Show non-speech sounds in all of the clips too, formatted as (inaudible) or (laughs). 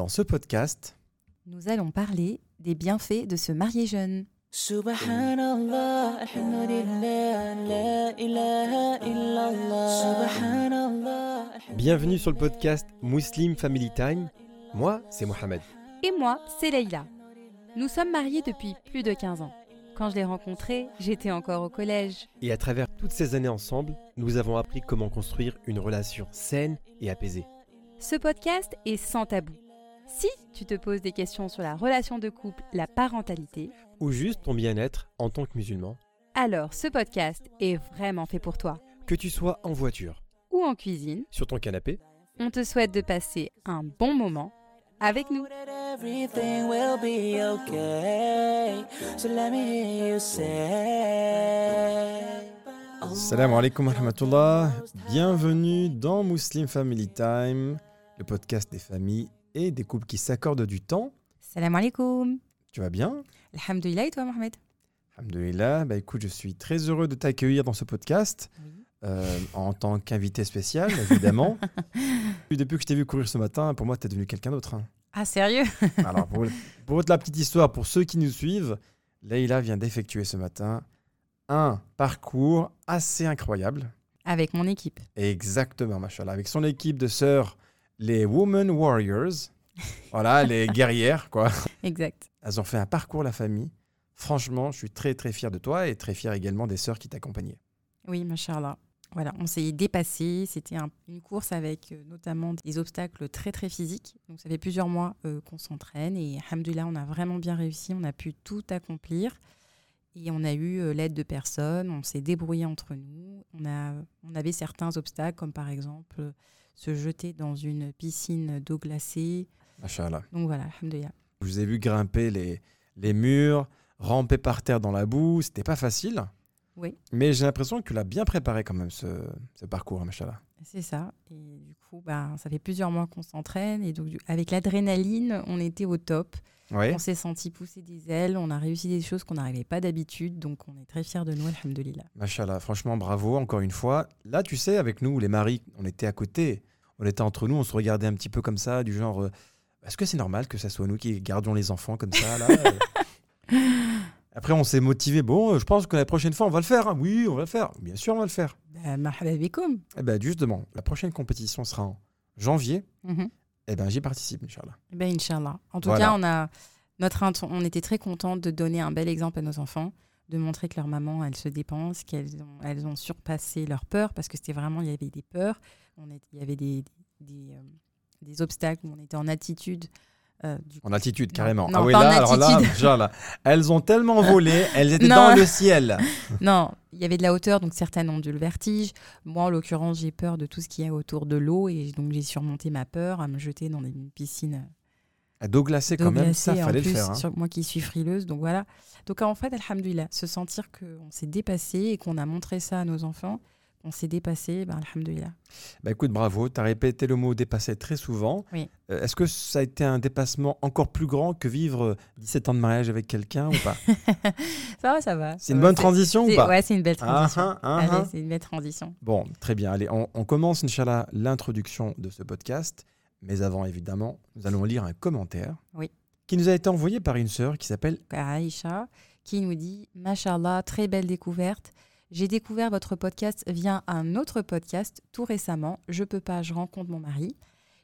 Dans ce podcast, nous allons parler des bienfaits de se marier jeune. Subhanallah, alhamdulillah, la ilaha illallah. Subhanallah. bienvenue sur le podcast Muslim Family Time. Moi, c'est Mohamed. Et moi, c'est Leïla. Nous sommes mariés depuis plus de 15 ans. Quand je l'ai rencontré, j'étais encore au collège. Et à travers toutes ces années ensemble, nous avons appris comment construire une relation saine et apaisée. Ce podcast est sans tabou. Si tu te poses des questions sur la relation de couple, la parentalité, Ou juste ton bien-être en tant que musulman. alors ce podcast est vraiment fait pour toi. Que tu sois en voiture, Ou en cuisine, sur ton canapé, on te souhaite de passer un bon moment avec nous. That everything will be okay. So let me hear you say. Salam alaikum wa rahmatullah. Bienvenue dans Muslim Family Time, le podcast des familles et des couples qui s'accordent du temps. Salam alaikum. Tu vas bien? Alhamdulillah et toi Mohamed? Alhamdulillah. Bah écoute, je suis très heureux de t'accueillir dans ce podcast euh, en tant qu'invité spécial, évidemment. (laughs) Depuis que je t'ai vu courir ce matin, pour moi, tu es devenu quelqu'un d'autre. hein. Ah sérieux? Alors, pour, pour la petite histoire, pour ceux qui nous suivent, Leïla vient d'effectuer ce matin un parcours assez incroyable. Avec mon équipe. Exactement, machallah. Avec son équipe de sœurs, les Women Warriors. Voilà, (laughs) les guerrières, quoi. Exact. Elles ont fait un parcours, la famille. Franchement, je suis très, très fier de toi et très fier également des sœurs qui t'accompagnaient. Oui, machallah. Voilà, on s'est dépassé. C'était un- une course avec euh, notamment des obstacles très très physiques. Donc ça fait plusieurs mois euh, qu'on s'entraîne et alhamdoulilah, on a vraiment bien réussi. On a pu tout accomplir et on a eu euh, l'aide de personnes. On s'est débrouillé entre nous. On, a, on avait certains obstacles comme par exemple se jeter dans une piscine d'eau glacée. Machallah. Donc voilà, alhamdoulilah. Je vous ai vu grimper les, les murs, ramper par terre dans la boue. C'était pas facile. Oui. Mais j'ai l'impression que tu l'as bien préparé quand même, ce, ce parcours, machallah. C'est ça. Et du coup, bah, ça fait plusieurs mois qu'on s'entraîne et donc du- avec l'adrénaline, on était au top. Oui. On s'est senti pousser des ailes, on a réussi des choses qu'on n'arrivait pas d'habitude, donc on est très fiers de nous, alhamdoulilah. Machallah, franchement, bravo, encore une fois. Là, tu sais, avec nous, les maris, on était à côté. On était entre nous, on se regardait un petit peu comme ça, du genre, euh, est-ce que c'est normal que ça soit nous qui gardions les enfants comme ça là euh (laughs) Après, on s'est motivé. Bon, je pense que la prochaine fois, on va le faire. hein. Oui, on va le faire. Bien sûr, on va le faire. Bah. Eh ben, justement, la prochaine compétition sera en janvier. Eh ben, j'y participe, Inch'Allah. Eh Ben, Inch'Allah. En tout Voilà. cas, on, a notre on était très contents de donner un bel exemple à nos enfants, de montrer que leur maman, elle se dépense, qu'elles ont, elles ont surpassé leurs peurs, parce que c'était vraiment, il y avait des peurs, on est- il y avait des, des, euh, des obstacles où on était en attitude. euh, du En altitude, Non, carrément. non, ah oui, là, alors (laughs) là, elles ont tellement volé, elles étaient (laughs) Non. dans le ciel. (laughs) Non, il y avait de la hauteur, donc certaines ont eu le vertige. Moi, en l'occurrence, j'ai peur de tout ce qui est autour de l'eau, et donc j'ai surmonté ma peur à me jeter dans une piscine À dos glacé, d'eau quand même, glacée, ça, fallait le faire. hein. sur- moi qui suis frileuse, donc voilà. Donc en fait, alhamdoulilah, se sentir qu'on s'est dépassé et qu'on a montré ça à nos enfants, qu'on s'est dépassé, ben, alhamdoulilah. Bah écoute, bravo, tu as répété le mot dépasser très souvent. Oui. Euh, Est-ce que ça a été un dépassement encore plus grand que vivre euh, 17 ans de mariage avec quelqu'un ou pas? (laughs) Ça va, ça va. C'est une bonne transition ou pas? Ouais, c'est une belle Ah, transition. ah, ah, Allez, ah. c'est une belle transition. Bon, très bien. Allez, on, on commence, Inch'Allah, l'introduction de ce podcast. Mais avant, évidemment, nous allons lire un commentaire Oui. qui nous a été envoyé par une sœur qui s'appelle Aïcha, qui nous dit Mashallah, très belle découverte. J'ai découvert votre podcast via un autre podcast tout récemment. Je peux pas, je rencontre mon mari.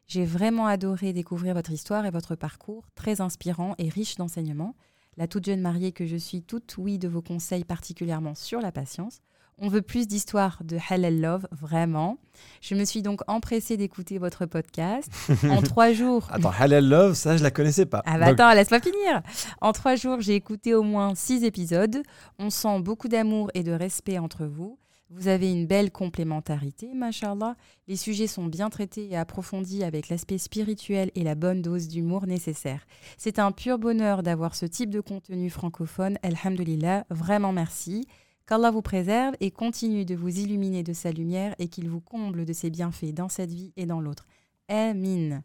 J'ai vraiment adoré découvrir votre histoire et votre parcours, très inspirant et riche d'enseignements. La toute jeune mariée que je suis, toute oui de vos conseils, particulièrement sur la patience. On veut plus d'histoires de Halal Love, vraiment. Je me suis donc empressée d'écouter votre podcast. (laughs) En trois jours, Attends, Halal Love, ça, je la connaissais pas. ah bah Donc, attends, laisse-moi finir. En trois jours, j'ai écouté au moins six épisodes. On sent beaucoup d'amour et de respect entre vous. Vous avez une belle complémentarité, machallah. Les sujets sont bien traités et approfondis avec l'aspect spirituel et la bonne dose d'humour nécessaire. C'est un pur bonheur d'avoir ce type de contenu francophone. Alhamdulillah, vraiment merci. Qu'Allah vous préserve et continue de vous illuminer de sa lumière et qu'il vous comble de ses bienfaits dans cette vie et dans l'autre. Amin.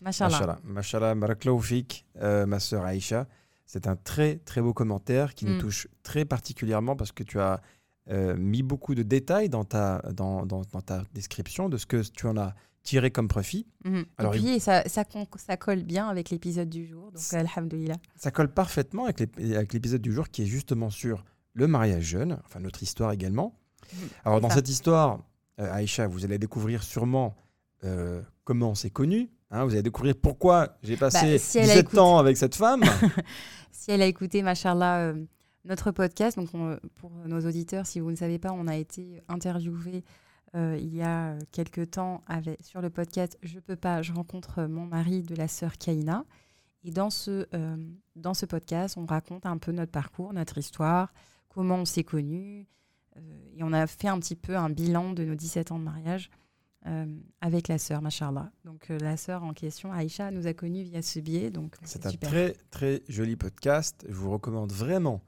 Mashallah. Mashallah, fik, euh, ma sœur Aïcha. C'est un très très beau commentaire qui nous Mm. touche très particulièrement parce que tu as euh, mis beaucoup de détails dans ta, dans, dans- dans ta description de ce que tu en as tiré comme profit. Mhm. Alors, et puis, ça, ça, colle bien avec l'épisode du jour. Donc, alhamdoulilah. Ça colle parfaitement avec l'épisode du jour qui est justement sur le mariage jeune, enfin notre histoire également. Mhm. Alors dans ça. cette histoire, euh, Aïcha, vous allez découvrir sûrement euh, comment on s'est connus. hein, vous allez découvrir pourquoi j'ai passé Bah, si elle a 17 écouté- ans avec cette femme. (laughs) Si elle a écouté, machallah, euh, notre podcast, donc on- pour nos auditeurs, si vous ne savez pas, on a été interviewé euh, il y a quelques temps avec, sur le podcast Je peux pas, je rencontre mon mari de la sœur Kaina. Et dans ce, euh, dans ce podcast, on raconte un peu notre parcours, notre histoire, comment on s'est connus. euh, et on a fait un petit peu un bilan de nos 17 ans de mariage euh, avec la sœur, machallah. Donc euh, la sœur en question, Aïcha, nous a connus via ce biais. Donc C'est un super. très très joli podcast. Je vous recommande vraiment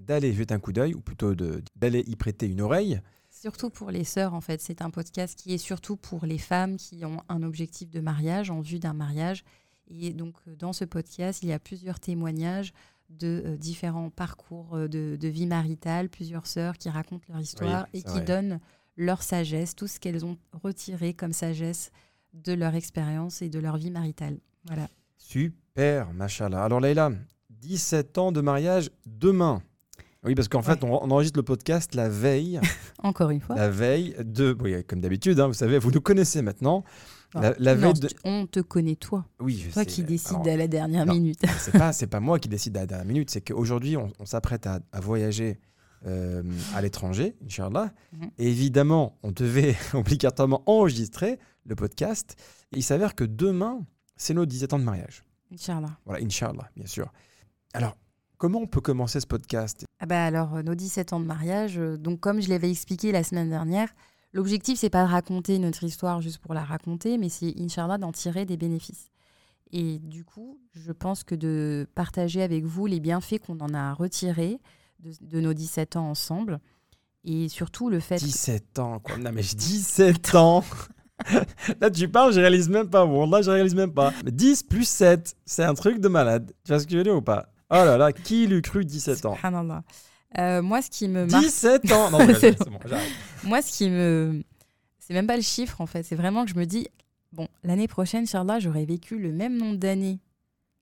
d'aller jeter un coup d'œil, ou plutôt d'aller y prêter une oreille. Surtout pour les sœurs, en fait. C'est un podcast qui est surtout pour les femmes qui ont un objectif de mariage, en vue d'un mariage. Et donc, dans ce podcast, il y a plusieurs témoignages de euh, différents parcours euh, de, de vie maritale, plusieurs sœurs qui racontent leur histoire Oui, et qui vrai. donnent leur sagesse, tout ce qu'elles ont retiré comme sagesse de leur expérience et de leur vie maritale. Voilà. Super, machallah. Alors Leïla, 17 ans de mariage demain. Oui, parce qu'en fait, on, on enregistre le podcast la veille, (laughs) Encore une fois. la veille de, oui, comme d'habitude, hein, vous savez, vous nous connaissez maintenant. La, la Non, veille de, On te connaît, toi. oui, je Toi sais. qui décides Alors, à la dernière non. minute. c'est pas (laughs) c'est pas moi qui décide à la dernière minute c'est qu'aujourd'hui on, on s'apprête à, à voyager euh, à l'étranger Inch'Allah Mhm. et évidemment on devait (laughs) obligatoirement enregistrer le podcast et il s'avère que demain c'est nos 17 ans de mariage Inch'Allah. voilà Inch'Allah bien sûr alors comment on peut commencer ce podcast? Ah bah alors, euh, nos 17 ans de mariage, euh, donc comme je l'avais expliqué la semaine dernière, l'objectif, c'est pas de raconter notre histoire juste pour la raconter, mais c'est, Inch'Allah, d'en tirer des bénéfices. Et du coup, je pense que de partager avec vous les bienfaits qu'on en a retirés de, de nos 17 ans ensemble, et surtout le fait... 17 ans quoi non mais je 17 ans (laughs) Là, tu parles, je réalise même pas. Bon, là, je réalise même pas. Mais 10 plus 7, c'est un truc de malade. Tu vois ce que je veux dire ou pas? Oh là là, qui l'eût cru 17 ans? Subhanallah. Euh, moi, ce qui me marque... 17 ans Non, (laughs) mais C'est bon, j'arrête. Moi, ce qui me. C'est même pas le chiffre, en fait. C'est vraiment que je me dis, bon, l'année prochaine, Charlotte, j'aurais vécu le même nombre d'années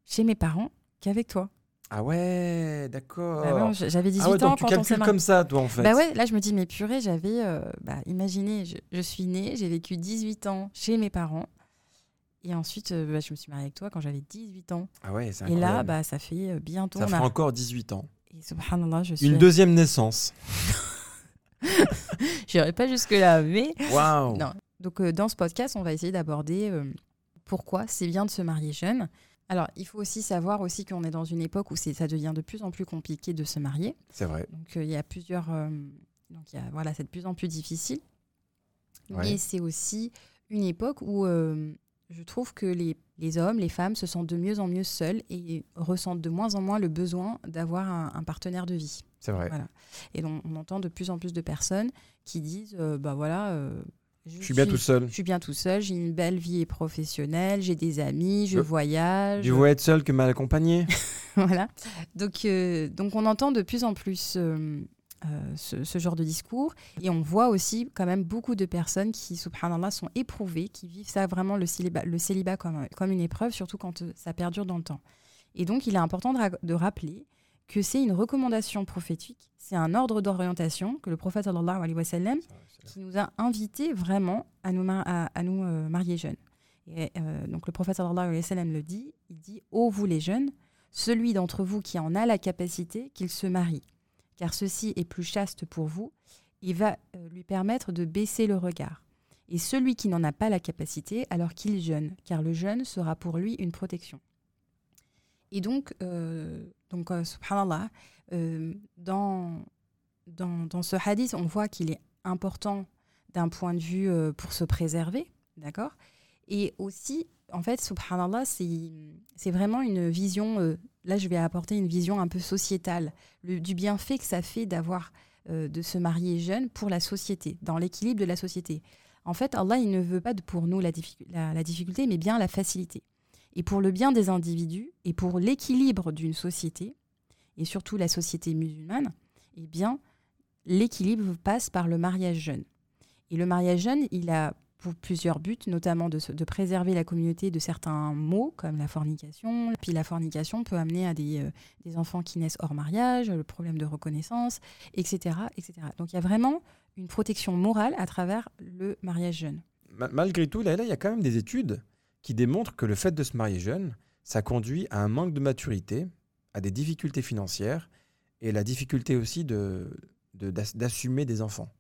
chez mes parents qu'avec toi. Ah ouais, d'accord. Bah ouais, J'avais 18 ah ouais, ans donc tu quand calcules comme ça, toi, en fait. Bah ouais, là, je me dis, mais purée, j'avais. euh, bah, imaginez, je, je suis née, j'ai vécu 18 ans chez mes parents. Et ensuite, euh, bah, je me suis mariée avec toi quand j'avais 18 ans. Ah ouais, c'est Et là, incroyable. bah, ça fait euh, bientôt. ça a- encore 18 ans. Et subhanallah, je suis. Une deuxième naissance. (laughs) J'irai pas jusque-là, mais. Waouh Non. Donc, euh, dans ce podcast, on va essayer d'aborder pourquoi c'est bien de se marier jeune. Alors, il faut aussi savoir aussi qu'on est dans une époque où ça devient de plus en plus compliqué de se marier. C'est vrai. Donc, il y a plusieurs. donc, y a, voilà, c'est de plus en plus difficile. Ouais. Mais c'est aussi une époque où je trouve que les, les hommes, les femmes se sentent de mieux en mieux seuls et ressentent de moins en moins le besoin d'avoir un, un partenaire de vie. C'est vrai. Voilà. Et donc, on entend de plus en plus de personnes qui disent euh, bah voilà. euh, Je suis bien tout seul. je suis bien tout seul, j'ai une belle vie professionnelle, j'ai des amis, je Je- voyage. Je veux être seul que mal accompagné. (laughs) voilà. Donc, euh, donc on entend de plus en plus euh, euh, ce, ce genre de discours. Et on voit aussi quand même beaucoup de personnes qui, subhanallah, sont éprouvées, qui vivent ça vraiment, le célibat, le célibat comme, comme une épreuve, surtout quand euh, ça perdure dans le temps. Et donc il est important de, ra- de rappeler que c'est une recommandation prophétique, c'est un ordre d'orientation que le prophète sallallahu alayhi wa sallam qui nous a invités vraiment à nous, mar- à, à nous euh, marier jeunes. Et, euh, donc le prophète sallallahu alayhi wa sallam le dit, il dit « Ô vous les jeunes, celui d'entre vous qui en a la capacité, qu'il se marie, car ceci est plus chaste pour vous, il va euh, lui permettre de baisser le regard. Et celui qui n'en a pas la capacité, alors qu'il jeûne, car le jeûne sera pour lui une protection. » Et donc, euh, donc euh, subhanallah, dans, dans, dans ce hadith, on voit qu'il est important d'un point de vue pour se préserver, d'accord? Et aussi, en fait, subhanallah, c'est vraiment une vision, euh, là je vais apporter une vision un peu sociétale, le- du bienfait que ça fait d'avoir, euh, de se marier jeune pour la société, dans l'équilibre de la société. En fait, Allah, il ne veut pas pour nous la- la difficulté, mais bien la facilité. Et pour le bien des individus et pour l'équilibre d'une société, et surtout la société musulmane, eh bien, l'équilibre passe par le mariage jeune. Et le mariage jeune, il a pour plusieurs buts, notamment de, se- de préserver la communauté de certains maux, comme la fornication. Puis la fornication peut amener à des, euh, enfants qui naissent hors mariage, le problème de reconnaissance, etc., etc. Donc il y a vraiment une protection morale à travers le mariage jeune. Ma- malgré tout, là, il y a quand même des études qui démontrent que le fait de se marier jeune, ça conduit à un manque de maturité, à des difficultés financières et la difficulté aussi de, de- d'assumer des enfants.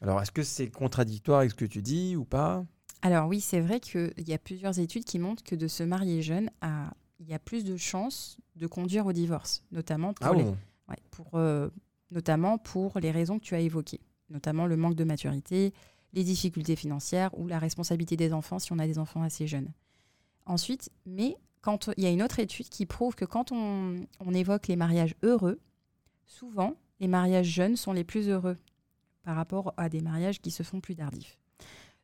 Alors, est-ce que c'est contradictoire avec ce que tu dis ou pas? Alors oui, c'est vrai qu'il y a plusieurs études qui montrent que de se marier jeune, a- il y a plus de chances de conduire au divorce, notamment pour, Ah les, bon? Ouais, pour, euh, notamment pour les raisons que tu as évoquées, notamment le manque de maturité, les difficultés financières ou la responsabilité des enfants si on a des enfants assez jeunes. Ensuite, mais quand il y a une autre étude qui prouve que quand on, on évoque les mariages heureux, souvent les mariages jeunes sont les plus heureux par rapport à des mariages qui se font plus tardifs.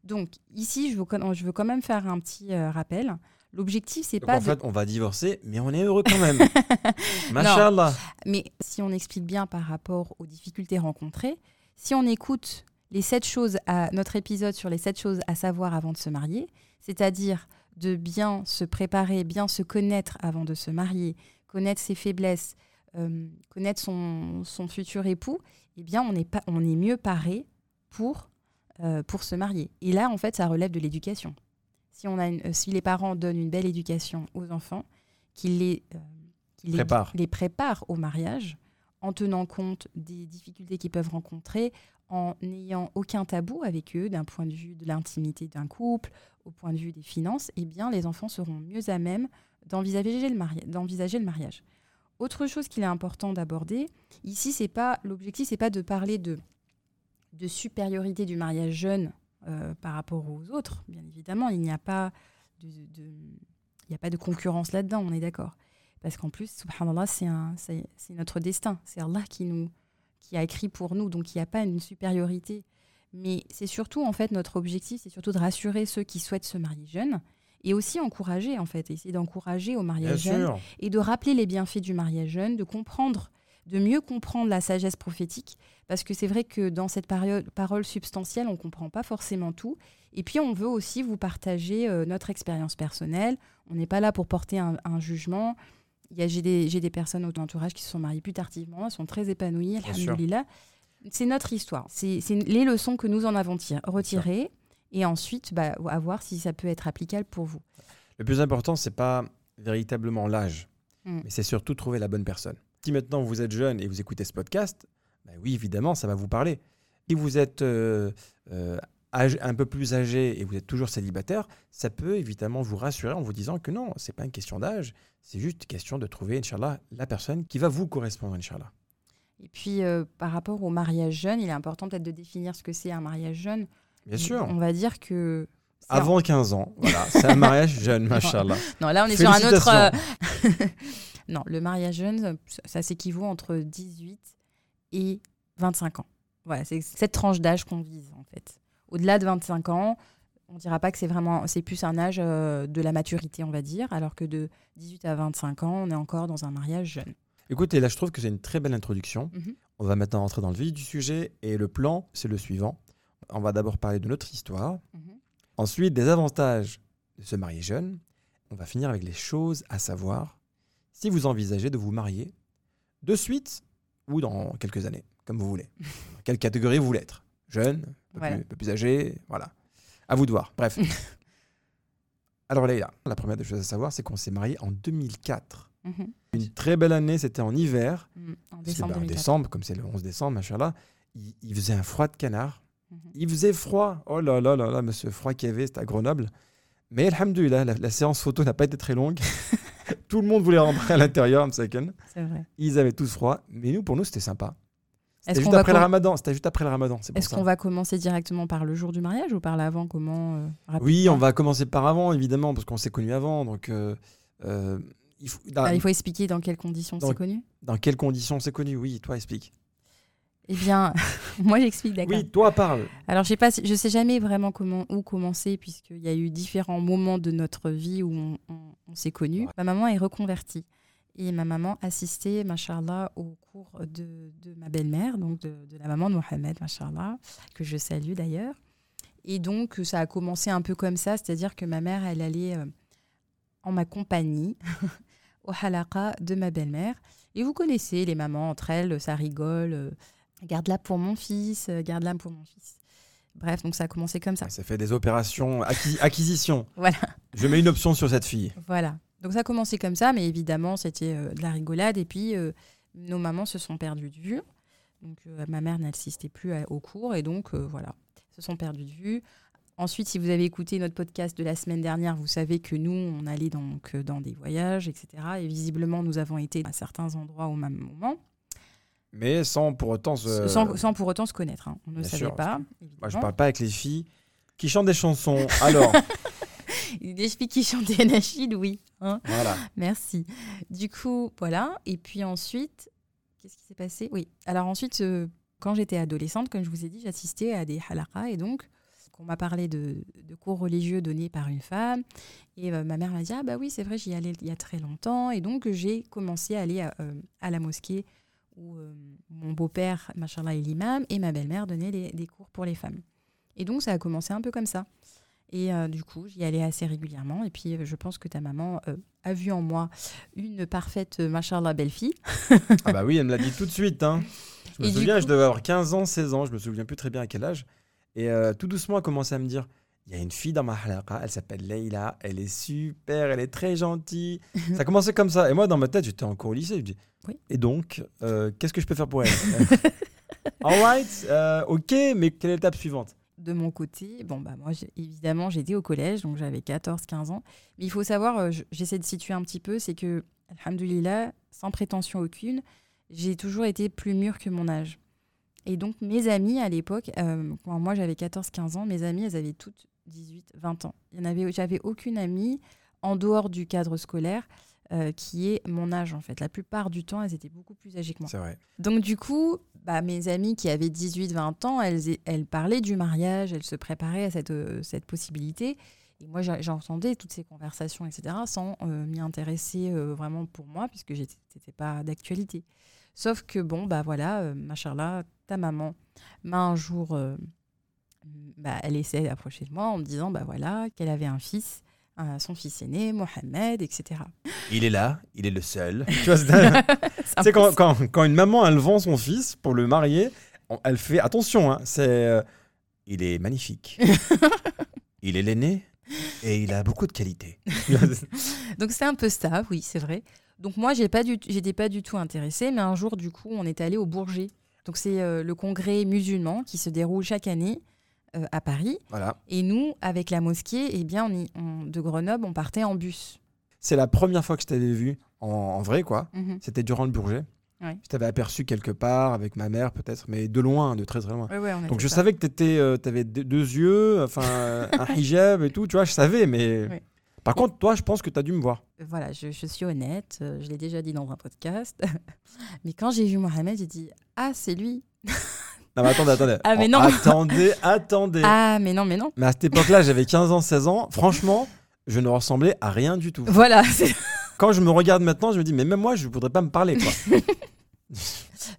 Donc ici, je veux, quand- je veux quand même faire un petit euh, rappel. L'objectif, c'est pas en de- fait, on va divorcer, mais on est heureux quand même. (laughs) Machallah. Mais si on explique bien par rapport aux difficultés rencontrées, si on écoute les sept choses à notre épisode sur les sept choses à savoir avant de se marier, c'est-à-dire de bien se préparer, bien se connaître avant de se marier, connaître ses faiblesses, euh, connaître son, son futur époux, eh bien on est, pas, on est mieux paré pour, euh, pour se marier. Et là, en fait, ça relève de l'éducation. Si, on a une- euh, si les parents donnent une belle éducation aux enfants, qu'ils les, euh, les Prépare. les prépare au mariage en tenant compte des difficultés qu'ils peuvent rencontrer, en n'ayant aucun tabou avec eux d'un point de vue de l'intimité d'un couple, au point de vue des finances, eh bien les enfants seront mieux à même d'envisager le, mari- le mariage. Autre chose qu'il est important d'aborder, ici c'est pas l'objectif, c'est pas de parler de, de supériorité du mariage jeune euh, par rapport aux autres, bien évidemment, il n'y a pas de, il n'y a pas de concurrence là-dedans, on est d'accord. Parce qu'en plus, subhanallah, c'est un- c'est notre destin. C'est Allah qui, nous, qui a écrit pour nous. Donc, il n'y a pas une supériorité. Mais c'est surtout, en fait, notre objectif, c'est surtout de rassurer ceux qui souhaitent se marier jeunes et aussi encourager, en fait, essayer d'encourager au Bien mariage jeune sûr. et de rappeler les bienfaits du mariage jeune, de comprendre, de mieux comprendre la sagesse prophétique, parce que c'est vrai que dans cette période, parole substantielle, on ne comprend pas forcément tout. Et puis, on veut aussi vous partager euh, notre expérience personnelle. On n'est pas là pour porter un, un jugement. J'ai des, des personnes au entourage qui se sont mariées plus tardivement, elles sont très épanouies, alhamdoulilah. C'est notre histoire. C'est les leçons que nous en avons tir- retirées. Et ensuite, bah, à voir si ça peut être applicable pour vous. Le plus important, c'est pas véritablement l'âge, Mm. mais c'est surtout trouver la bonne personne. Si maintenant vous êtes jeune et vous écoutez ce podcast, bah oui, évidemment, ça va vous parler. Si vous êtes euh, euh, âge- un peu plus âgé et vous êtes toujours célibataire, ça peut évidemment vous rassurer en vous disant que non, c'est pas une question d'âge, c'est juste une question de trouver, Inch'Allah, la personne qui va vous correspondre, Inch'Allah. Et puis, euh, par rapport au mariage jeune, il est important peut-être de définir ce que c'est un mariage jeune. Bien sûr. On va dire que. un- Avant 15 ans, voilà, c'est un mariage (laughs) jeune, Machallah. Non, là, on est sur un autre. Euh, (laughs) non, le mariage jeune, ça, ça s'équivaut entre 18 et 25 ans. Voilà, c'est cette tranche d'âge qu'on vise, en fait. Au-delà de 25 ans, on dira pas que c'est vraiment. C'est plus un âge euh, de la maturité, on va dire, alors que de 18 à 25 ans, on est encore dans un mariage jeune. Écoutez, là, je trouve que c'est une très belle introduction. Mhm. On va maintenant entrer dans le vif du sujet et le plan, c'est le suivant. On va d'abord parler de notre histoire, Mhm. ensuite des avantages de se marier jeune. On va finir avec les choses à savoir si vous envisagez de vous marier de suite ou dans quelques années, comme vous voulez. (laughs) Dans quelle catégorie vous voulez être? Jeune, un peu, plus, un peu plus âgé, voilà. À vous de voir. Bref. (laughs) (laughs) Alors Leïla, la première des choses à savoir, c'est qu'on s'est marié en 2004. Mhm. Une très belle année, c'était en hiver. Mhm. En décembre bah, en 2004. décembre, comme c'est le 11 décembre, machallah, il, il faisait un froid de canard. Mhm. Il faisait froid. Oh là là là là, ce froid qu'il y avait, c'était à Grenoble. Mais alhamdoulilah, la, la séance photo n'a pas été très longue. (laughs) Tout le monde voulait rentrer à l'intérieur, second. C'est vrai. Ils avaient tous froid. Mais nous, pour nous, c'était sympa. C'était juste après le ramadan. C'était juste après le ramadan. c'est Est-ce qu'on va commencer directement par le jour du mariage ou par l'avant Comment euh, Oui, on va commencer par avant, évidemment, parce qu'on s'est connus avant. Donc, euh, euh, il faut- Ah, il faut expliquer dans quelles conditions c'est connu. dans quelles conditions on s'est connus Oui, toi, explique. Eh bien, (laughs) moi j'explique, d'accord. Oui, toi, parle. Alors, je sais pas, je sais jamais vraiment comment où commencer puisqu'il y a eu différents moments de notre vie où on, on- on s'est connus. Ma maman est reconvertie Et ma maman assistait, machallah, au cours de, de ma belle-mère, donc de, de la maman de Mohamed, machallah, que je salue d'ailleurs. Et donc, ça a commencé un peu comme ça, c'est-à-dire que ma mère, elle allait euh, en ma compagnie (laughs) au halaqa de ma belle-mère. Et vous connaissez les mamans entre elles, ça rigole. euh, garde-la pour mon fils, euh, garde-la pour mon fils. Bref, donc ça a commencé comme ça. Ça fait des opérations acquis- (laughs) acquisition. Voilà. Je mets une option sur cette fille. Voilà. Donc ça a commencé comme ça, mais évidemment, c'était euh, de la rigolade. Et puis, euh, nos mamans se sont perdues de vue. Donc, euh, ma mère n'assistait plus à- au cours. Et donc, voilà, se sont perdues de vue. Ensuite, si vous avez écouté notre podcast de la semaine dernière, vous savez que nous, on allait donc dans des voyages, etc. Et visiblement, nous avons été à certains endroits au même moment, Mais sans pour autant se. sans, sans pour autant se connaître. hein. On ne bien savait sûr, pas. Moi, je parle pas avec les filles qui chantent des chansons. Alors, (laughs) Des filles qui chantaient Nachid, oui. hein. voilà. Merci. Du coup, voilà. Et puis ensuite, qu'est-ce qui s'est passé? Oui. Alors ensuite, euh, quand j'étais adolescente, comme je vous ai dit, j'assistais à des halaqas et donc on m'a parlé de, de cours religieux donnés par une femme. Et euh, ma mère m'a dit Ah, bah oui, c'est vrai, j'y allais il y a très longtemps. Et donc, j'ai commencé à aller à, euh, à la mosquée où euh, mon beau-père, machallah, est l'imam, et ma belle-mère donnait des, des cours pour les femmes. Et donc, ça a commencé un peu comme ça. Et euh, du coup, j'y allais assez régulièrement. Et puis, euh, je pense que ta maman euh, a vu en moi une parfaite, machallah, belle-fille. (laughs) Ah bah oui, elle me l'a dit tout de suite. Hein. Je me Et souviens, coup- je devais avoir 15 ans, 16 ans, je me souviens plus très bien à quel âge. Et tout doucement, elle commençait à me dire il y a une fille dans ma halaqa, elle s'appelle Leïla, elle est super, elle est très gentille. ça commençait comme ça. Et moi, dans ma tête, j'étais encore au lycée. Je dis Oui. Et donc, euh, qu'est-ce que je peux faire pour elle (laughs) All right, euh, ok, mais quelle est l'étape suivante? De mon côté, bon, bah, moi, évidemment, j'étais au collège, donc j'avais 14-15 ans. Mais il faut savoir, euh, je- j'essaie de situer un petit peu, c'est que, alhamdoulilah, sans prétention aucune, j'ai toujours été plus mûre que mon âge. Et donc, mes amies à l'époque, euh, quand moi j'avais 14-15 ans, mes amies, elles avaient toutes 18-20 ans. Il y en avait, j'avais aucune amie en dehors du cadre scolaire euh, qui est mon âge, en fait. La plupart du temps, elles étaient beaucoup plus âgées que moi. C'est vrai. Donc du coup, bah, mes amies qui avaient 18-20 ans, elles, elles parlaient du mariage, elles se préparaient à cette, euh, cette possibilité. Et moi, j'entendais toutes ces conversations, etc., sans euh, m'y intéresser vraiment pour moi, puisque c'était pas d'actualité. Sauf que bon, bah voilà, euh, machallah, ta maman m'a un jour, bah, elle essaie d'approcher de moi en me disant, bah voilà, qu'elle avait un fils, son fils aîné, Mohamed, etc. Il est là, il est le seul. (laughs) tu vois, c'est- (laughs) quand, quand, quand une maman, elle vend son fils pour le marier, on- elle fait attention, hein, c'est. euh, il est magnifique. (laughs) il est l'aîné et il a beaucoup de qualités. Donc c'est un peu ça, oui, c'est vrai. Donc moi, j'ai pas du, j'étais pas du tout intéressée, mais un jour, du coup, on est allé au Bourget. Donc c'est euh, le congrès musulman qui se déroule chaque année euh, à Paris. voilà. Et nous, avec la mosquée, eh bien, on y- on- de Grenoble, on partait en bus. C'est la première fois que je t'avais vu en, en vrai, quoi. Mhm. C'était durant le Bourget. Ouais. Je t'avais aperçu quelque part avec ma mère, peut-être, mais de loin, de très très loin. Ouais, ouais, on Donc je ça. savais que tu avais deux yeux, enfin euh, (laughs) un hijab et tout, tu vois, je savais, mais. Par contre, toi, je pense que tu as dû me voir. Voilà, je, je suis honnête, euh, je l'ai déjà dit dans un podcast. (laughs) mais quand j'ai vu Mohamed, j'ai dit Ah, c'est lui. Non, mais attendez, attendez. Ah, mais Oh, non. Attendez, (laughs) attendez. Ah, mais non, mais non. Mais à cette époque-là, j'avais 15 ans, 16 ans. Franchement, je ne ressemblais à rien du tout. Voilà. Quand je me regarde maintenant, je me dis, mais même moi, je ne voudrais pas me parler, quoi. (laughs)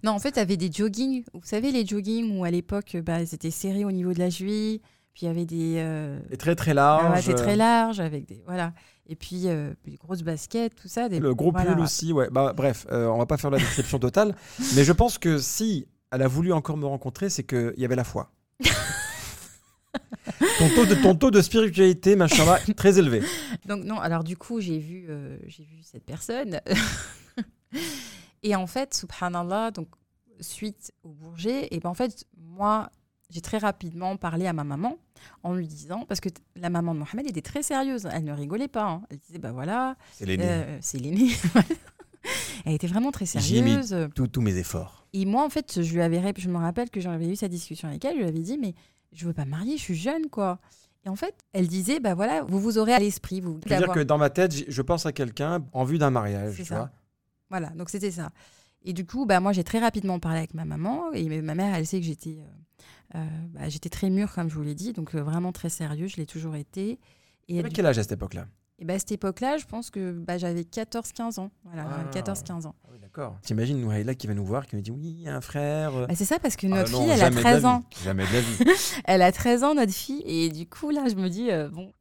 Non, en fait, tu avais des joggings. Vous savez, les joggings où à l'époque, bah, ils étaient serrés au niveau de la cheville. Puis il y avait des. euh, Et très, très ah ouais, très large avec des. Voilà. Et puis, euh, des grosses baskets, tout ça. Des, Le gros voilà. pull aussi, ouais. Bah, bref, euh, on va pas faire la description totale. (laughs) mais je pense que si elle a voulu encore me rencontrer, c'est qu'il y avait la foi. (laughs) ton, taux de, ton taux de spiritualité, machin là, très élevé. Donc, non, alors du coup, j'ai vu, euh, j'ai vu cette personne. (laughs) et en fait, subhanallah, donc, suite au Bourget, et ben en fait, moi, j'ai très rapidement parlé à ma maman en lui disant, parce que la maman de Mohamed était très sérieuse, elle ne rigolait pas. hein. Elle disait, bah voilà, C'est l'aîné. euh, c'est l'aîné. (laughs) elle était vraiment très J'y ai mis- sérieuse. Tous mes efforts. Et moi, en fait, je lui avais, je me rappelle que j'avais eu cette discussion avec elle. Je lui avais dit, mais je veux pas me marier, je suis jeune, quoi. Et en fait, elle disait, bah voilà, vous vous aurez à l'esprit, vous. Je veux dire d'avoir- que dans ma tête, je pense à quelqu'un en vue d'un mariage. Tu ça. vois. Voilà, donc c'était ça. Et du coup, bah moi, j'ai très rapidement parlé avec ma maman. Et ma mère, elle sait que j'étais, euh, euh, bah, j'étais très mûre, comme je vous l'ai dit, donc euh, vraiment très sérieux. Je l'ai toujours été. Et quel âge à cette époque-là? Et bah, à cette époque-là, je pense que bah, j'avais 14-15 ans. Voilà, Ah. 14-15 ans. Ah oui, d'accord. T'imagines Nouhaïla qui va nous voir, qui nous dit oui, un frère. euh. Bah, c'est ça, parce que Ah notre non, fille, elle a jamais de la 13 vie. ans. Jamais de la vie. (laughs) Elle a 13 ans, notre fille. Et du coup, là, je me dis, euh, bon.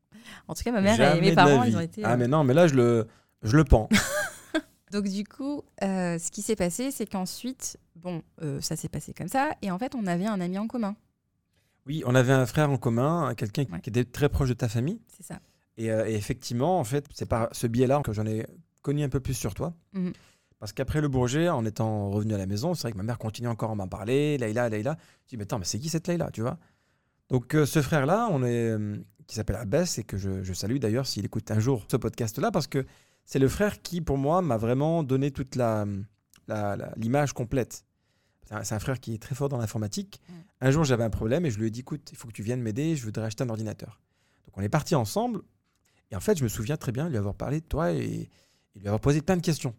En tout cas, ma mère et Jamais mes de la parents, ils ont été. Ah, euh, mais non, mais là, je le, je le pends. (laughs) (laughs) Donc du coup, euh, ce qui s'est passé, c'est qu'ensuite, bon, euh, ça s'est passé comme ça, et en fait, on avait un ami en commun, Oui, on avait un frère en commun, quelqu'un Ouais. qui était très proche de ta famille. c'est ça. Et, euh, et effectivement, en fait, c'est par ce biais-là que j'en ai connu un peu plus sur toi. Mhm. Parce qu'après le Bourget, en étant revenu à la maison, c'est vrai que ma mère continue encore à m'en parler. Laïla, Laïla. Je dis, mais attends, mais c'est qui cette Laïla, tu vois? Donc, euh, ce frère-là, on est, euh, qui s'appelle Abbas, et que je, je salue d'ailleurs s'il écoute un jour ce podcast-là, parce que c'est le frère qui, pour moi, m'a vraiment donné toute la, l'image complète. C'est un, frère qui est très fort dans l'informatique. Un jour, j'avais un problème et je lui ai dit, écoute, il faut que tu viennes m'aider, je voudrais acheter un ordinateur. Donc, on est partis ensemble. Et en fait, je me souviens très bien lui avoir parlé de toi et, et lui avoir posé plein de questions.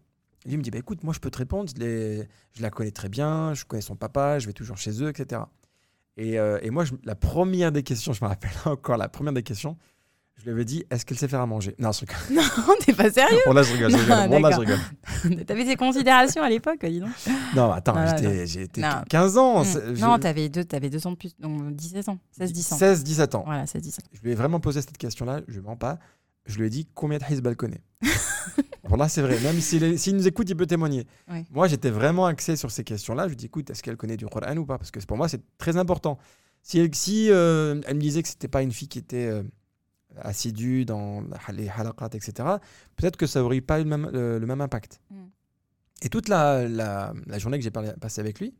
Et lui me dit, bah, écoute, moi je peux te répondre, je, je la connais très bien, je connais son papa, je vais toujours chez eux, etc. Et, euh, et moi, je- la première des questions, je me rappelle (laughs) encore, la première des questions, je lui avais dit, est-ce qu'elle sait faire à manger? Non, je rigole. Non, (laughs) t'es pas sérieux? Bon, là, je rigole, Non, rigole. Bon, là, je rigole. (laughs) T'avais ces considérations à l'époque, dis donc. Non, attends, j'étais, j'étais Non. 15 ans. Mm. je- Non, t'avais deux, t'avais deux ans de plus, donc 17 ans, 16-10 ans. 16, 17 ans. Voilà, 16-10 ans. Je lui ai vraiment posé cette question-là, je ne mens pas. Je lui ai dit combien de Hizb elle connaît? (laughs) Bon, là, c'est vrai. Même s'il s'il nous écoute, il peut témoigner. Ouais. Moi, j'étais vraiment axé sur ces questions-là. Je lui ai dit écoute, est-ce qu'elle connaît du Coran ou pas? Parce que pour moi, c'est très important. Si, elle, si euh, elle me disait que c'était pas une fille qui était euh, assidue dans les halaqat, etc., peut-être que ça aurait pas eu le même, le même impact. Mm. Et toute la, la, la journée que j'ai passée avec lui,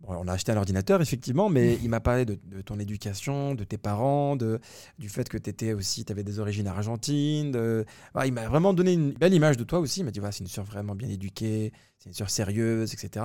bon, on a acheté un ordinateur, effectivement, mais (laughs) il m'a parlé de, de ton éducation, de tes parents, de, du fait que tu étais aussi, tu avais des origines argentines. de- il m'a vraiment donné une belle image de toi aussi. Il m'a dit voilà, c'est une sœur vraiment bien éduquée, c'est une sœur sérieuse, etc.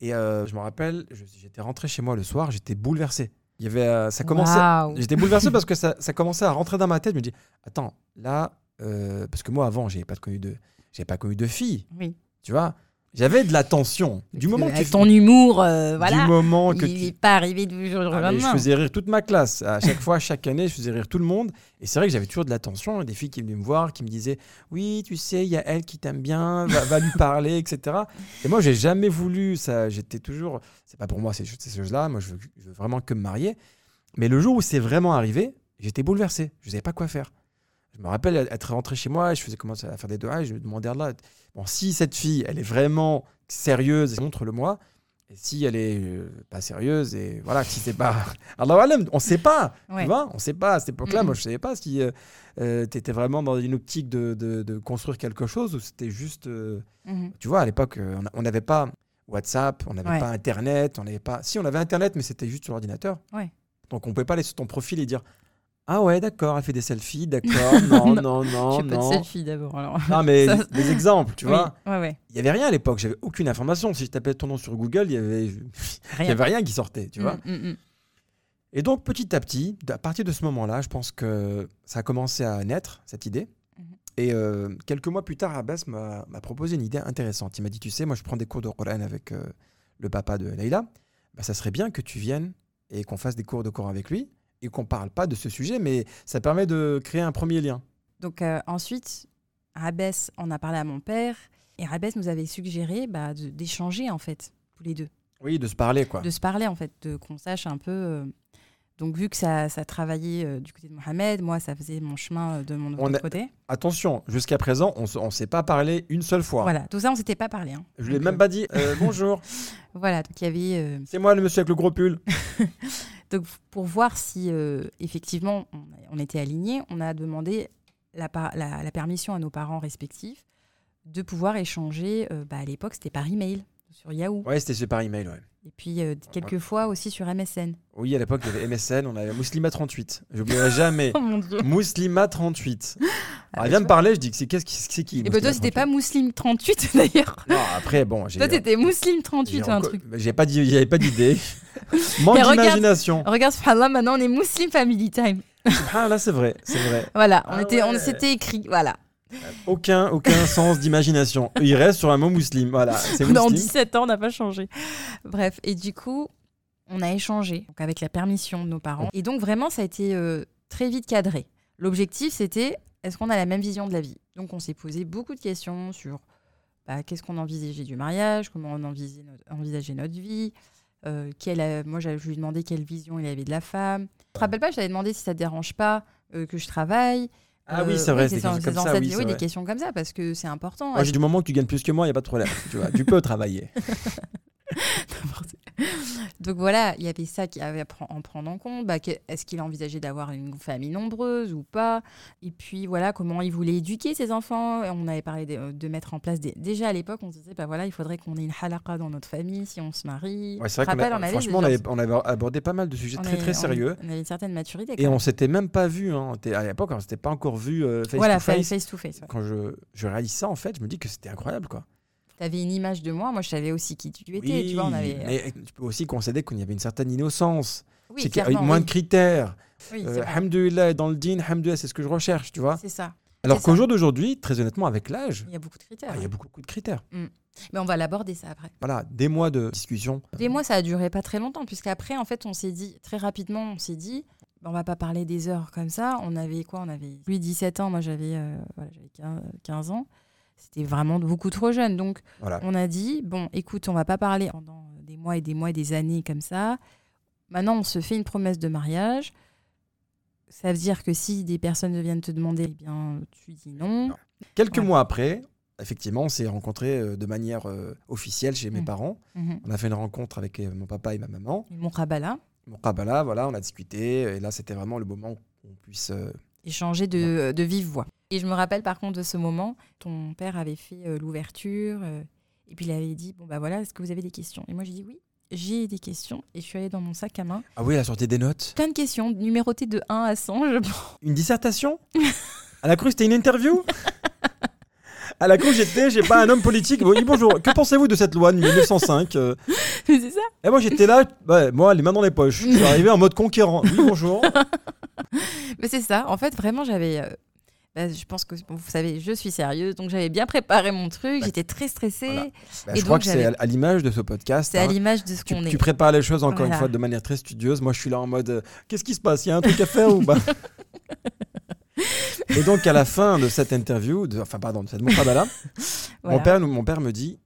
Et euh, je me rappelle, j'étais rentré chez moi le soir, j'étais bouleversé. Il y avait, euh, ça commençait. J'étais bouleversé parce que (laughs) ça, ça commençait à rentrer dans ma tête. Je me dis attends, là, euh, parce que moi avant, j'avais pas connu de, j'avais pas connu de fille, Oui. tu vois. J'avais de l'attention. Du moment que tu ton humour, euh, voilà. du moment que il tu n'est pas arrivé du jour au ah, je faisais rire toute ma classe. À chaque fois, chaque année, je faisais rire tout le monde. Et c'est vrai que j'avais toujours de l'attention. Des filles qui venaient me voir, qui me disaient Oui, tu sais, il y a elle qui t'aime bien, va, va lui parler, etc. Et moi, j'ai jamais voulu ça. J'étais toujours. C'est pas pour moi ces, ces choses-là. Moi, je veux, je veux vraiment que me marier. Mais le jour où c'est vraiment arrivé, j'étais bouleversé. Je savais pas quoi faire. Je me rappelle être rentré chez moi, je faisais commencer à faire des doigts, et je me demandais à Allah, bon, si cette fille, elle est vraiment sérieuse, montre-le-moi. Et si elle est euh, pas sérieuse, et voilà, si c'est pas. (laughs) Alam, on sait pas, Ouais. tu vois, on sait pas. À cette époque-là, moi, je savais pas si tu étais vraiment dans une optique de, de- de construire quelque chose ou c'était juste. euh, Mhm. tu vois, à l'époque, euh, on n'avait pas WhatsApp, on n'avait Ouais. pas Internet, on n'avait pas. Si, on avait Internet, mais c'était juste sur l'ordinateur. Ouais. Donc, on pouvait pas aller sur ton profil et dire Ah ouais, d'accord, elle fait des selfies, d'accord, (laughs) non, non, Je non, fais pas de non. selfie d'abord. Alors. Non, mais Ça- des exemples, tu Oui, vois. Ouais, ouais. Il y avait rien à l'époque, j'avais aucune information. Si je tapais ton nom sur Google, il y avait, il y Rien. avait rien qui sortait, tu vois. Mm, mm, mm. Et donc, petit à petit, à partir de ce moment-là, je pense que ça a commencé à naître, cette idée. Mhm. Et euh, quelques mois plus tard, Abbas m'a m'a proposé une idée intéressante. Il m'a dit, tu sais, moi, je prends des cours de Coran avec euh, le papa de Leïla. Bah, ça serait bien que tu viennes et qu'on fasse des cours de Coran avec lui et qu'on parle pas de ce sujet, mais ça permet de créer un premier lien. Donc euh, ensuite, Rabès en a parlé à mon père et Rabès nous avait suggéré bah, d'échanger en fait, tous les deux, Oui, de se parler, quoi. de se parler en fait, de qu'on sache un peu. euh, Donc vu que ça, ça travaillait euh, du côté de Mohamed, moi ça faisait mon chemin euh, de mon On autre a- côté. Attention, jusqu'à présent, on ne s'est pas parlé une seule fois. Voilà, tout ça on s'était pas parlé. hein. Je lui ai Donc, même euh, pas dit bonjour, (laughs) Voilà, donc il y avait c'est moi le monsieur avec le gros pull. (laughs) Donc, pour voir si euh, effectivement on, était alignés, on a demandé la- la permission à nos parents respectifs de pouvoir échanger. euh, bah, à l'époque, c'était par email sur Yahoo. Ouais, c'était par email, ouais. Et puis, euh, quelques fois aussi sur MSN. Oui, à l'époque, il y avait MSN, on avait Muslima38. J'oublierai (laughs) jamais. Oh mon dieu Muslima38. Alors, Ah, elle vient tu me parler, je dis que c'est qu'est-ce qui c'est qui Et bah, toi, Muslima38? c'était pas Mousseline38 (laughs) d'ailleurs. Non, après, bon, j'ai. Toi, t'étais j'ai Mousseline38 ou un truc. J'avais pas d'idée. (laughs) Manque regarde- d'imagination. Regarde, subhanallah, maintenant on est Mousseline Family Time. Ah là, c'est vrai, c'est vrai. Voilà, on Ah était, on s'était écrit. Voilà. Aucun, aucun (laughs) sens d'imagination. Il reste sur un mot musulman. Voilà, Dans musulman. 17 ans, on n'a pas changé. Bref, et du coup, on a échangé donc avec la permission de nos parents. Et donc, vraiment, ça a été euh, très vite cadré. L'objectif, c'était est-ce qu'on a la même vision de la vie? Donc on s'est posé beaucoup de questions sur bah, qu'est-ce qu'on envisageait du mariage, comment on envisageait notre, envisageait notre vie. euh, quelle, euh, moi, je lui ai demandé quelle vision il avait de la femme. Je te rappelle pas, je t'avais demandé si ça te dérange pas euh, que je travaille. Ah Euh, oui, c'est vrai, c'est comme ça. cette- Oui, des questions comme ça parce que c'est important. Moi, j'ai du moment que tu gagnes plus que moi, il n'y a pas de problème. Tu, vois. tu peux travailler. (laughs) (laughs) (laughs) Donc voilà, il y avait ça qui avait à en prendre en compte. Bah, Est-ce qu'il envisageait d'avoir une famille nombreuse ou pas? Et puis voilà, comment il voulait éduquer ses enfants. On avait parlé de, de mettre en place des... Déjà à l'époque, on se disait, bah voilà, il faudrait qu'on ait une halaqa dans notre famille si on se marie. Ouais, c'est vrai qu'on avait franchement, on avait, on avait abordé pas mal de sujets on très avait- très sérieux. On avait une certaine maturité. Et on s'était même pas vu. Hein. À l'époque, on s'était pas encore vu euh, face voilà, to face. face to face. ouais. Quand je, je réalise ça, en fait, je me dis que c'était incroyable, quoi. T'avais une image de moi, moi je savais aussi qui tu étais. tu vois, on avait... mais tu peux aussi concéder qu'il y avait une certaine innocence. Oui, c'est qu'il y a moins oui. de critères. Oui, Euh. Alhamdoulilah, dans le din, alhamdoulilah, c'est ce que je recherche, tu vois. C'est ça. Alors qu'au jour d'aujourd'hui, très honnêtement, avec l'âge, Il y a beaucoup de critères. ah, il y a beaucoup, beaucoup de critères. Mais on va l'aborder ça après. Voilà, des mois de discussion. Des mois, ça a duré pas très longtemps, puisqu'après, en fait, on s'est dit, très rapidement, on s'est dit, bah, on va pas parler des heures comme ça. On avait quoi On avait lui 17 ans, moi j'avais euh, voilà, j'avais 15, 15 ans. C'était vraiment beaucoup trop jeune. Donc, Voilà. on a dit, bon, écoute, on va pas parler pendant des mois et des mois et des années comme ça. Maintenant, on se fait une promesse de mariage. Ça veut dire que si des personnes viennent te demander, eh bien, tu dis non. Non. Quelques Voilà. mois après, effectivement, on s'est rencontrés euh, de manière euh, officielle chez mes Mm. parents. Mhm. On a fait une rencontre avec euh, mon papa et ma maman. Mon rabala, Mon qabala, voilà, on a discuté. Et là, c'était vraiment le moment où on puisse. Euh, échanger de, de vive voix. Et je me rappelle par contre de ce moment, ton père avait fait euh, l'ouverture euh, et puis il avait dit bon bah voilà, est-ce que vous avez des questions? Et moi j'ai dit oui, j'ai des questions et je suis allée dans mon sac à main. Ah oui, la sortie des notes. Plein de questions numérotées de 1 à 100, je pense. Une dissertation? Elle a cru que c'était une interview? Elle a cru que j'étais, j'ai pas un homme politique. Oui, bonjour. Que pensez-vous de cette loi de 1905 Euh, Mais (laughs) c'est ça. Et moi, j'étais là, ouais, moi, les mains dans les poches. Je suis arrivé en mode conquérant. Oui, bonjour. (laughs) Mais c'est ça. En fait, vraiment, j'avais. euh, bah, je pense que bon, vous savez, je suis sérieuse, donc j'avais bien préparé mon truc. Bah, J'étais très stressée. voilà. Bah, Et je crois donc, que c'est à, l'image de ce podcast. C'est à hein. l'image de ce tu, qu'on tu est. prépares les choses encore une fois de manière très studieuse. Moi, je suis là en mode euh, qu'est-ce qui se passe? Il y a un truc à faire ou pas? (laughs) Et donc, à la fin de cette interview, de, enfin, pardon, de cette Moukhabala, (laughs) Voilà. mon, père, mon père me dit,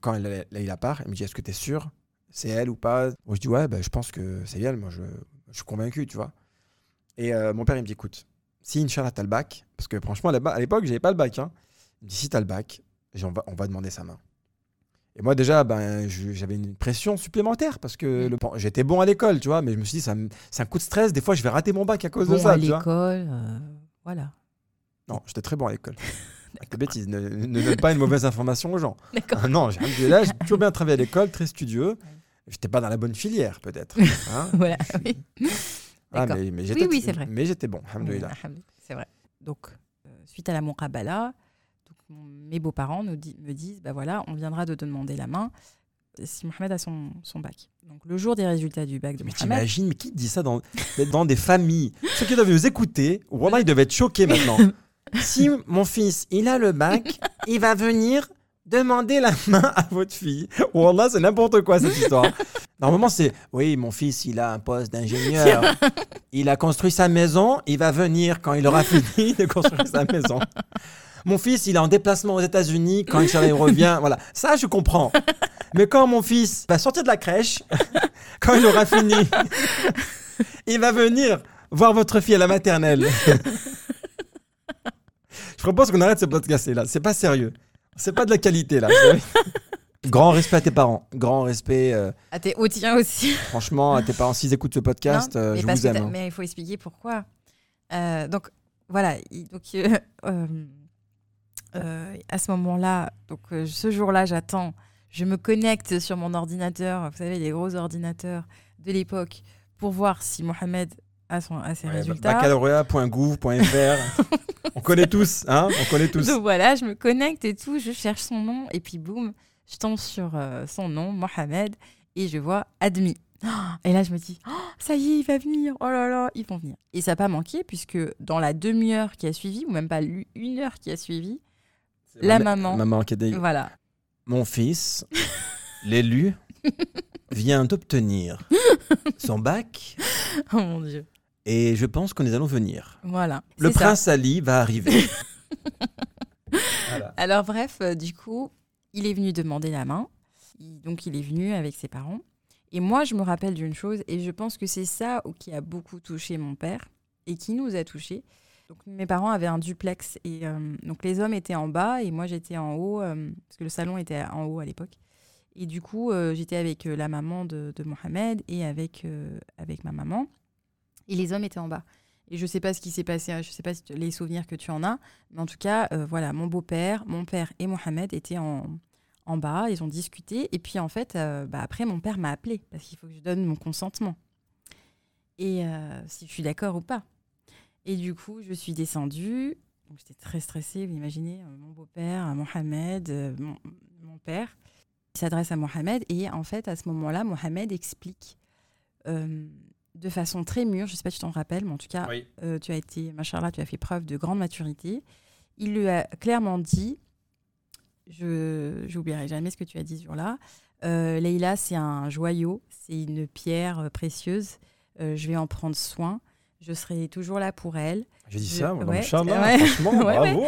quand il il a part, il me dit est-ce que tu es sûr? C'est elle ou pas? Moi, je dis ouais, ben, je pense que c'est elle. Moi, je, je suis convaincu, tu vois. Et euh, mon père, il me dit écoute, si Inch'Allah, t'as le bac, parce que franchement, à l'époque, j'avais pas le bac, hein. il me dit si t'as le bac, on va, on va demander sa main. Et moi, déjà, ben, j'avais une pression supplémentaire parce que Mm. le- j'étais bon à l'école, tu vois, mais je me suis dit, ça me- c'est un coup de stress. Des fois, je vais rater mon bac à cause de ça, à l'école, euh, voilà. Non, j'étais très bon à l'école. (laughs) Avec des bêtises, ne, ne donne pas une mauvaise information aux gens. D'accord. Ah non, j'ai là, j'ai toujours bien travaillé à l'école, très studieux. J'étais pas dans la bonne filière, peut-être. (laughs) hein. voilà. Oui. Ah, mais, mais j'étais oui, c'est vrai. Mais j'étais bon, alhamdoulilah. Oui, C'est vrai. Donc, euh, suite à la mon- mes beaux-parents nous di- me disent bah voilà, on viendra de te demander la main si Mohamed a son, son bac. Donc, le jour des résultats du bac de Mais Mohamed, t'imagines, mais qui dit ça dans, dans des familles? (laughs) Ceux qui doivent nous écouter, voilà, ils doivent être choqués maintenant. (laughs) si mon fils, il a le bac, il va venir demander la (laughs) main à votre fille. Wallah, c'est n'importe quoi cette histoire. (laughs) Normalement, c'est oui, mon fils, il a un poste d'ingénieur. (laughs) Il a construit sa maison, il va venir quand il aura fini de construire sa maison. Mon fils, il est en déplacement aux États-Unis. Quand il revient, voilà. Ça, je comprends. Mais quand mon fils va sortir de la crèche, quand il aura fini, il va venir voir votre fille à la maternelle. je propose qu'on arrête ce podcast là. C'est pas sérieux. C'est pas de la qualité là. Grand respect à tes parents. Grand respect, euh, Ah, t'es au tien aussi. franchement, à tes parents. S'ils écoutent ce podcast, Non, euh, mais je parce vous que aime. t'as- hein. Mais il faut expliquer pourquoi. Euh, donc, voilà. il- Donc, euh, (laughs) euh, euh, à ce moment-là, donc euh, ce jour-là, j'attends. Je me connecte sur mon ordinateur, vous savez, les gros ordinateurs de l'époque, pour voir si Mohamed son, a ses Ouais, résultats. Baccalauréat.gouv.fr. (laughs) on connaît tous, hein On connaît tous. Donc voilà, je me connecte et tout, je cherche son nom, et puis boum, je tombe sur euh, son nom, Mohamed, et je vois admis. Et là, je me dis, Oh, ça y est, il va venir. Oh là là, ils vont venir. Et ça n'a pas manqué, puisque dans la demi-heure qui a suivi, ou même pas une heure qui a suivi, la maman. Maman qui a voilà. Mon fils, (laughs) l'élu, vient d'obtenir son bac Oh mon Dieu. Et je pense que nous allons venir. Voilà. Le ça. prince Ali va arriver. (laughs) Voilà. Alors bref, euh, du coup, il est venu demander la main. Il- donc il est venu avec ses parents. Et moi, je me rappelle d'une chose, et je pense que c'est ça qui a beaucoup touché mon père et qui nous a touchés. Donc mes parents avaient un duplex et euh, donc les hommes étaient en bas et moi j'étais en haut euh, parce que le salon était en haut à l'époque. Et du coup, euh, j'étais avec euh, la maman de, de Mohamed et avec, euh, avec ma maman. Et les hommes étaient en bas. Et je sais pas ce qui s'est passé, je sais pas les souvenirs que tu en as, mais en tout cas, euh, voilà, mon beau-père, mon père et Mohamed étaient en, en bas, ils ont discuté. Et puis en fait, euh, bah, après, mon père m'a appelé parce qu'il faut que je donne mon consentement. Et euh, si je suis d'accord ou pas. Et du coup, je suis descendue. Donc j'étais très stressée, vous imaginez, mon beau-père, Mohamed, mon, mon père. Il s'adresse à Mohamed et en fait, à ce moment-là, Mohamed explique de façon très mûre, je ne sais pas si tu t'en rappelles, mais en tout cas, Oui. euh, tu as été, machallah, tu as fait preuve de grande maturité. Il lui a clairement dit, je n'oublierai jamais ce que tu as dit ce jour-là, euh, Leïla, c'est un joyau, c'est une pierre euh, précieuse, Euh, je vais en prendre soin, je serai toujours là pour elle. J'ai dit Je- ça, ouais, Inch'Allah, ouais. franchement, (laughs) Ouais, bravo.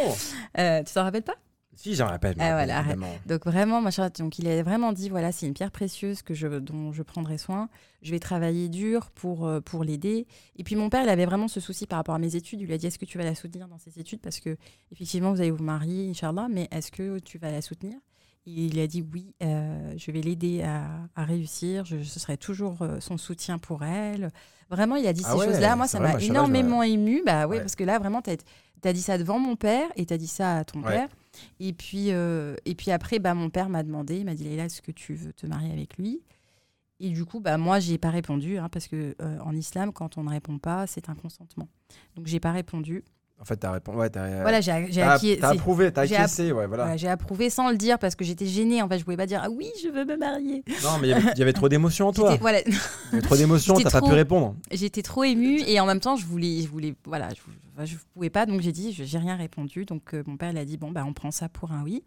Tu t'en rappelles pas? Si, j'en rappelle. Ah, voilà. Donc vraiment, machin, donc il a vraiment dit voilà, c'est une pierre précieuse que je, dont je prendrai soin. Je vais travailler dur pour, euh, pour l'aider. Et puis mon père, il avait vraiment ce souci par rapport à mes études. Il lui a dit est-ce que tu vas la soutenir dans ses études? Parce que effectivement, vous allez vous marier, Inch'Allah, mais est-ce que tu vas la soutenir? Et il a dit oui, euh, je vais l'aider à, à réussir. Je, serai toujours euh, son soutien pour elle. Vraiment, il a dit Ah ces ouais, choses-là. Moi, ça m'a énormément ému. Bah Ouais. parce que là, vraiment, tu as, dit ça devant mon père et tu as dit ça à ton Ouais. père. Et puis, euh, et puis après, bah, mon père m'a demandé, il m'a dit Leïla, est-ce que tu veux te marier avec lui? Et du coup, bah, moi, j'ai pas répondu, hein, parce que euh, en islam, quand on ne répond pas, c'est un consentement. Donc, j'ai pas répondu. En fait, t'as répondu. Ouais, voilà, j'ai j'ai t'as- approuvé, t'as acquiescé, ouais, voilà. j'ai approuvé sans le dire parce que j'étais gênée. En fait, je pouvais pas dire ah oui, je veux me marier. Non, mais il y avait- trop d'émotions en toi. Voilà, Il y avait trop d'émotions, t'as pas pu répondre. j'étais trop émue et en même temps, je voulais, je voulais, voilà, je, je pouvais pas, donc j'ai dit, je- j'ai rien répondu. Donc euh, mon père il a dit bon bah on prend ça pour un oui.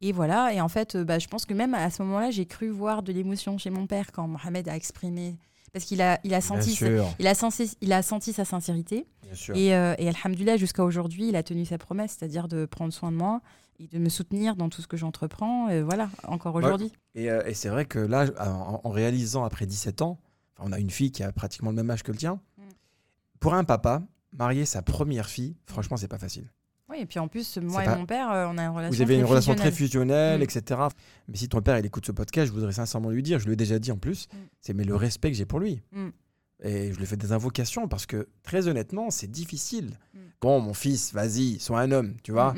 Et voilà. Et en fait, euh, bah, je pense que même à ce moment-là, j'ai cru voir de l'émotion chez mon père quand Mohamed a exprimé, parce qu'il a, il a senti, sûr, il a senti, il a senti sa sincérité. bien sûr. Et, euh, et alhamdoulilah, jusqu'à aujourd'hui, il a tenu sa promesse, c'est-à-dire de prendre soin de moi et de me soutenir dans tout ce que j'entreprends. Et voilà, encore aujourd'hui. Et, euh, et c'est vrai que là, en, en réalisant après 17 ans, on a une fille qui a pratiquement le même âge que le tien. Mm. Pour un papa, marier sa première fille, franchement, c'est pas facile. Oui, et puis en plus, moi et pas- mon père, euh, on a une relation. Vous avez une très relation très fusionnelle. fusionnelle, Mm. etc. Mais si ton père il écoute ce podcast, je voudrais sincèrement lui dire, je lui ai déjà dit en plus, Mm. c'est mais le respect que j'ai pour lui. Mm. Et je lui fais des invocations parce que très honnêtement, c'est difficile. Bon, mon fils, vas-y, sois un homme, tu vois.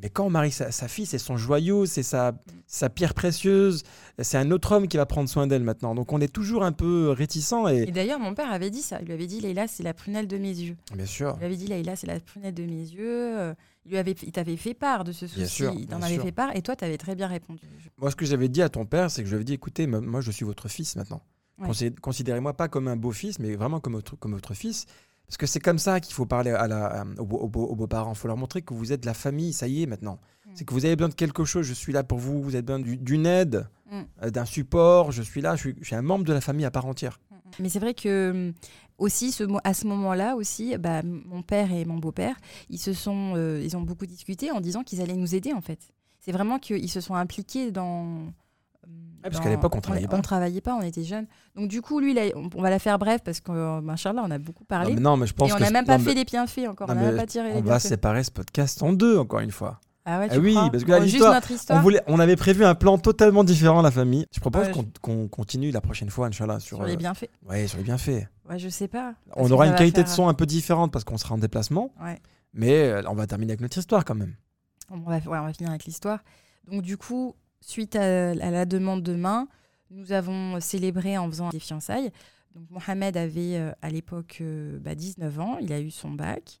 Mais quand on marie sa, sa fille, c'est son joyau, c'est sa, sa pierre précieuse. C'est un autre homme qui va prendre soin d'elle maintenant. Donc on est toujours un peu réticent et Et d'ailleurs, mon père avait dit ça. Il lui avait dit Leïla, c'est la prunelle de mes yeux. bien sûr. Il lui avait dit Leïla, c'est la prunelle de mes yeux. Euh, Il, lui avait, il t'avait fait part de ce souci. Bien sûr, il t'en avait sûr. fait part et toi, tu avais très bien répondu. Moi, ce que j'avais dit à ton père, c'est que je lui avais dit, écoutez, moi, je suis votre fils maintenant. Ouais. Considérez-moi pas comme un beau-fils, mais vraiment comme votre, comme votre fils. Parce que c'est comme ça qu'il faut parler à la, à- aux, beaux- aux beaux- aux beaux-parents. Il faut leur montrer que vous êtes la famille, ça y est maintenant. Mm. C'est que vous avez besoin de quelque chose, je suis là pour vous. Vous avez besoin du- d'une aide, Mm. euh, d'un support, je suis là, je suis, je suis un membre de la famille à part entière. Mais c'est vrai que aussi ce, à ce moment-là aussi, bah, mon père et mon beau-père, ils se sont, euh, ils ont beaucoup discuté en disant qu'ils allaient nous aider en fait. C'est vraiment qu'ils se sont impliqués dans. Hum, parce qu'à l'époque, on travaillait pas. On travaillait pas, on était jeunes. Donc du coup, lui, on, on va la faire bref parce que, euh, machallah, on a beaucoup parlé. Non, mais, non, mais je pense et on n'a même pas non, fait les bienfaits encore. non, on n'a mais même pas tiré les On va séparer ce podcast en deux, encore une fois. Ah ouais, Ah oui, crois parce que là, Bon, notre On, voulait, on avait prévu un plan totalement différent, la famille. Je propose Ouais, qu'on continue la prochaine fois, Inch'Allah, sur, sur les euh, bienfaits. ouais, sur les bienfaits. Ouais, je sais pas. On aura une qualité de son un peu différente parce qu'on sera en déplacement, Ouais. mais euh, on va terminer avec notre histoire quand même. On va, ouais, on va finir avec l'histoire. Donc, du coup, suite à, la demande de main, nous avons célébré en faisant des fiançailles. Donc, Mohamed avait euh, à l'époque euh, bah, 19 ans, il a eu son bac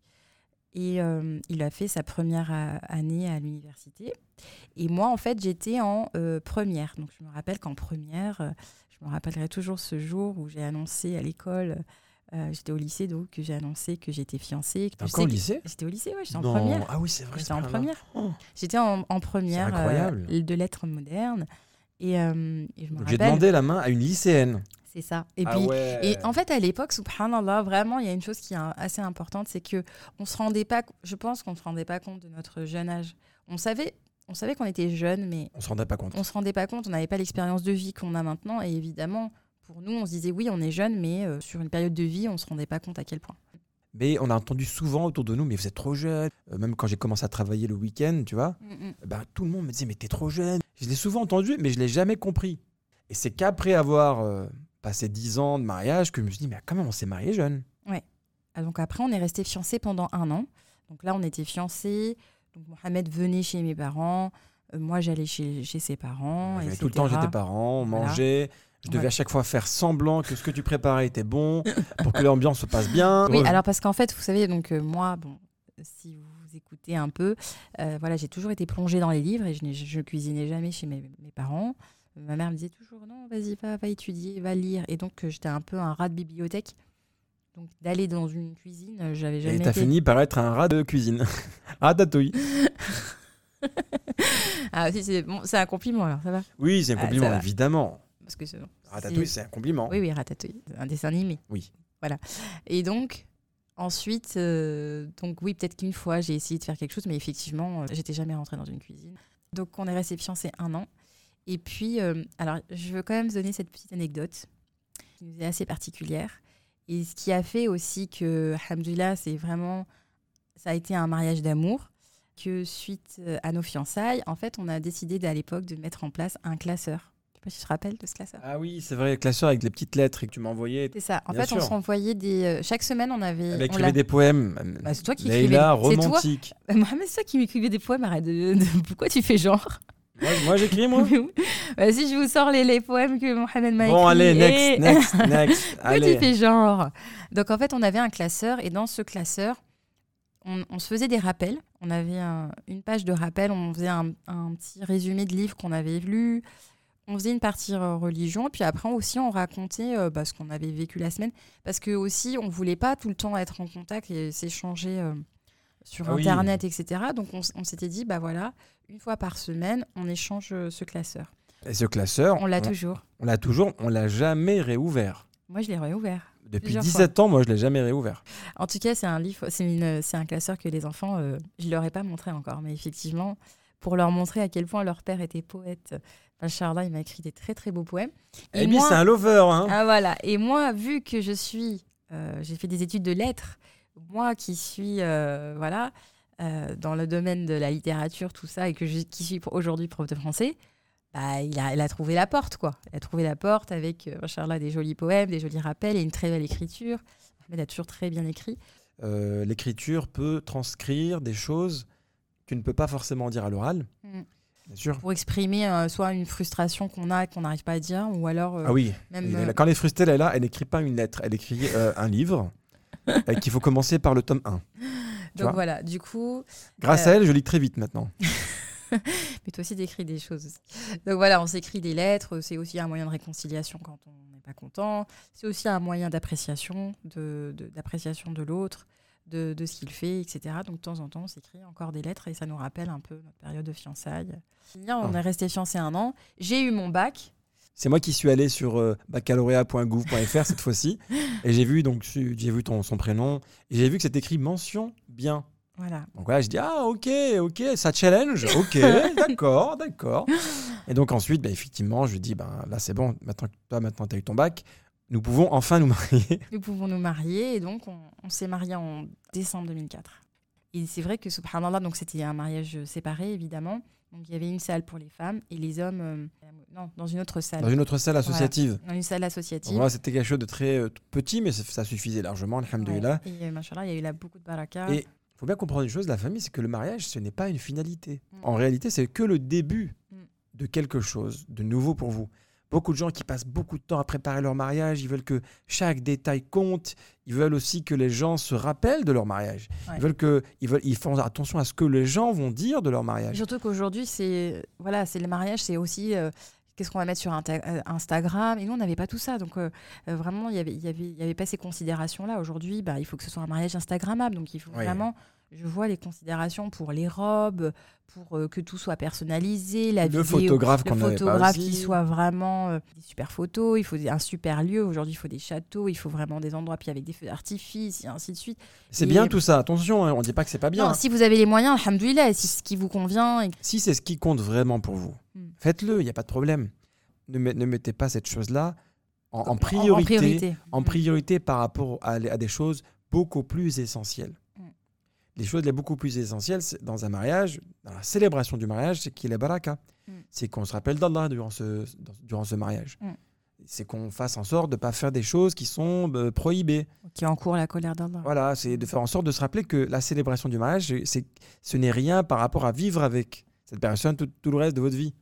et euh, il a fait sa première année à l'université. Et moi, en fait, j'étais en première. Donc, je me rappelle qu'en première, je me rappellerai toujours ce jour où j'ai annoncé à l'école, euh, j'étais au lycée, donc que j'ai annoncé que j'étais fiancée. que T'es je encore au lycée? J'étais au lycée, ouais, j'étais en première. Ah oui, c'est vrai. J'étais en subhanallah. première. Oh. J'étais en, en première euh, de lettres modernes. Et, euh, et je me Donc, J'ai rappelle, demandé la main à une lycéenne. C'est ça. Et Ah puis, ouais. et en fait, à l'époque, subhanallah, vraiment, il y a une chose qui est assez importante, c'est que on se rendait pas, je pense qu'on se rendait pas compte de notre jeune âge. On savait, on savait qu'on était jeune, mais on se rendait pas compte. on se rendait pas compte, on n'avait pas l'expérience de vie qu'on a maintenant. Et évidemment, pour nous, on se disait oui, on est jeune, mais euh, sur une période de vie, on se rendait pas compte à quel point. Mais on a entendu souvent autour de nous, mais vous êtes trop jeune. Euh, même quand j'ai commencé à travailler le week-end, tu vois, ben, tout le monde me disait, mais t'es trop jeune. Je l'ai souvent entendu, mais je l'ai jamais compris. Et c'est qu'après avoir euh, passé 10 ans de mariage que je me suis dit, mais quand même, on s'est marié jeune? Ah, donc après, on est resté fiancés pendant un an. Donc là, on était fiancés. Donc Mohamed venait chez mes parents. euh, moi, j'allais chez, chez ses parents. J'allais tout le temps chez tes parents, on Voilà. mangeait. Je devais Ouais. à chaque fois faire semblant que ce que tu préparais était bon pour que l'ambiance se passe bien. (laughs) Oui, Ouais. alors parce qu'en fait, vous savez, donc euh, moi, bon, si vous écoutez un peu, euh, voilà, j'ai toujours été plongée dans les livres et je, je, cuisinais jamais chez mes, mes parents. Euh, Ma mère me disait toujours non, vas-y, va, va étudier, va lire. Et donc, euh, j'étais un peu un rat de bibliothèque. Donc, d'aller dans une cuisine, euh, j'avais jamais Et t'as été. fini par être un rat de cuisine. (laughs) Ratatouille. (laughs) Ah, si, c'est bon, un compliment alors, ça va? Oui, c'est un Ah, compliment, évidemment. Parce que Ratatouille, c'est un compliment. Oui, oui, Ratatouille, un dessin animé. Oui. Voilà. Et donc, ensuite, euh, donc oui, peut-être qu'une fois, j'ai essayé de faire quelque chose, mais effectivement, euh, j'étais jamais rentrée dans une cuisine. Donc, on est resté fiancés un an. Et puis, euh, alors, je veux quand même donner cette petite anecdote qui nous est assez particulière. Et ce qui a fait aussi que, alhamdoulilah, c'est vraiment, ça a été un mariage d'amour, que suite euh, à nos fiançailles, en fait, on a décidé à l'époque de mettre en place un classeur. Je sais pas si tu te rappelles de ce classeur. Ah oui, c'est vrai, classeur avec les petites lettres et que tu m'envoyais. C'est ça. En Bien fait, on sûr. s'envoyait des. euh, chaque semaine, on avait. Elle on écrivait des poèmes. Bah, c'est toi qui écrivais. C'est toi. romantique. (laughs) Bah, Mohamed, c'est toi qui m'écrivais des poèmes. Arrête de, de- Pourquoi tu fais genre? Moi, moi, j'écris, moi. (laughs) Bah, Si je vous sors les, les poèmes que Mohamed m'a écrits. Bon, allez, next, next, (laughs) next. Pourquoi allez. tu fais genre? Donc, en fait, on avait un classeur. Et dans ce classeur, on, on se faisait des rappels. On avait un- une page de rappel. On faisait un, un petit résumé de livres qu'on avait lus. On faisait une partie euh, religion, puis après aussi on racontait euh, bah, ce qu'on avait vécu la semaine, parce que aussi on voulait pas tout le temps être en contact et s'échanger euh, sur Ah oui. internet, etc. Donc on, s'était dit bah voilà, une fois par semaine on échange ce classeur. Et ce classeur, On l'a toujours. on l'a toujours, on l'a jamais réouvert. Moi je l'ai réouvert. Depuis Plusieurs 17 ans, moi, je l'ai jamais réouvert. En tout cas c'est un livre, c'est un classeur que les enfants, euh, je leur ai pas montré encore, mais effectivement pour leur montrer à quel point leur père était poète. Charles, il m'a écrit des très très beaux poèmes. Et, lui, c'est un lover. Hein. Ah voilà. Et moi, vu que je suis, euh, j'ai fait des études de lettres, moi qui suis, euh, voilà, euh, dans le domaine de la littérature, tout ça, et que je, qui suis aujourd'hui prof de français, bah, il, a, il a trouvé la porte, quoi. Il a trouvé la porte avec, Inch'Allah, des jolis poèmes, des jolis rappels et une très belle écriture. Ahmed a toujours très bien écrit. L'écriture peut transcrire des choses que tu ne peux pas forcément dire à l'oral. Mm. Sûr. Pour exprimer euh, soit une frustration qu'on a et qu'on n'arrive pas à dire, ou alors euh, Ah oui. même. Euh. Quand elle est frustrée, elle est là, elle n'écrit pas une lettre, elle écrit un livre et qu'il faut commencer par le tome 1. (laughs) donc voilà, du coup, Grâce à elle, je lis très vite maintenant. (laughs) Mais toi aussi, t'écris des choses aussi. Donc voilà, on s'écrit des lettres. C'est aussi un moyen de réconciliation quand on n'est pas content. C'est aussi un moyen d'appréciation de- d'appréciation de l'autre, de, de ce qu'il fait, etc. Donc de temps en temps, on s'écrit encore des lettres et ça nous rappelle un peu notre période de fiançailles. On Ah. est resté fiancés un an. J'ai eu mon bac. C'est moi qui suis allé sur euh, baccalauréat.gouv.fr cette fois-ci (laughs) et j'ai vu donc j'ai vu ton son prénom et j'ai vu que c'était écrit mention bien. Voilà. Donc voilà, je dis ah ok ok ça challenge ok (laughs) d'accord d'accord et donc ensuite bah, effectivement je lui dis ben là c'est bon maintenant que toi maintenant tu as eu ton bac nous pouvons enfin nous marier. (laughs) Nous pouvons nous marier et donc on, on s'est mariés en décembre 2004. Et c'est vrai que subhanallah, donc c'était un mariage séparé évidemment. Donc il y avait une salle pour les femmes et les hommes, euh, non, dans une autre salle. Dans une autre salle associative. Dans une salle associative. C'était quelque chose de très euh, petit mais ça, ça suffisait largement alhamdoulilah. Ouais. Et euh, machallah, il y a eu là beaucoup de baraka. Et il faut bien comprendre une chose, la famille, c'est que le mariage, ce n'est pas une finalité. Mm. En réalité, c'est que le début Mm. de quelque chose de nouveau pour vous. Beaucoup de gens qui passent beaucoup de temps à préparer leur mariage, ils veulent que chaque détail compte, ils veulent aussi que les gens se rappellent de leur mariage. Ouais. Ils veulent que ils veulent ils font attention à ce que les gens vont dire de leur mariage. surtout qu'aujourd'hui, c'est voilà, c'est le mariage, c'est aussi euh, qu'est-ce qu'on va mettre sur euh, Instagram. Et nous, on n'avait pas tout ça. Donc, euh, euh, vraiment, il y avait, y avait, y avait pas ces considérations-là. Aujourd'hui, bah, il faut que ce soit un mariage Instagrammable. Donc, il faut Oui. vraiment je vois les considérations pour les robes, pour euh, que tout soit personnalisé, la Le vidéo, photographe le photographe qui soit vraiment euh, des super photos, il faut un super lieu. Aujourd'hui, il faut des châteaux, il faut vraiment des endroits, puis avec des feux d'artifice, et ainsi de suite. C'est bien tout ça. Attention, hein, on dit pas que c'est pas bien. Non, hein. si vous avez les moyens, alhamdoulilah, si c'est ce qui vous convient. et- Si c'est ce qui compte vraiment pour vous, Mm. faites-le, il n'y a pas de problème. Ne, met- ne mettez pas cette chose-là en, en en priorité, priorité. en Mm. priorité par rapport à, à des choses beaucoup plus essentielles. Les choses les beaucoup plus essentielles dans un mariage, dans la célébration du mariage, c'est qu'il est baraka. Mm. C'est qu'on se rappelle d'Allah durant ce, dans- durant ce mariage. Mm. C'est qu'on fasse en sorte de ne pas faire des choses qui sont euh, prohibées. Qui encourt la colère d'Allah. Voilà, c'est de faire en sorte de se rappeler que la célébration du mariage, c'est, ce n'est rien par rapport à vivre avec cette personne tout, tout le reste de votre vie.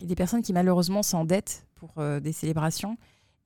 Il y a des personnes qui malheureusement s'endettent pour euh, des célébrations.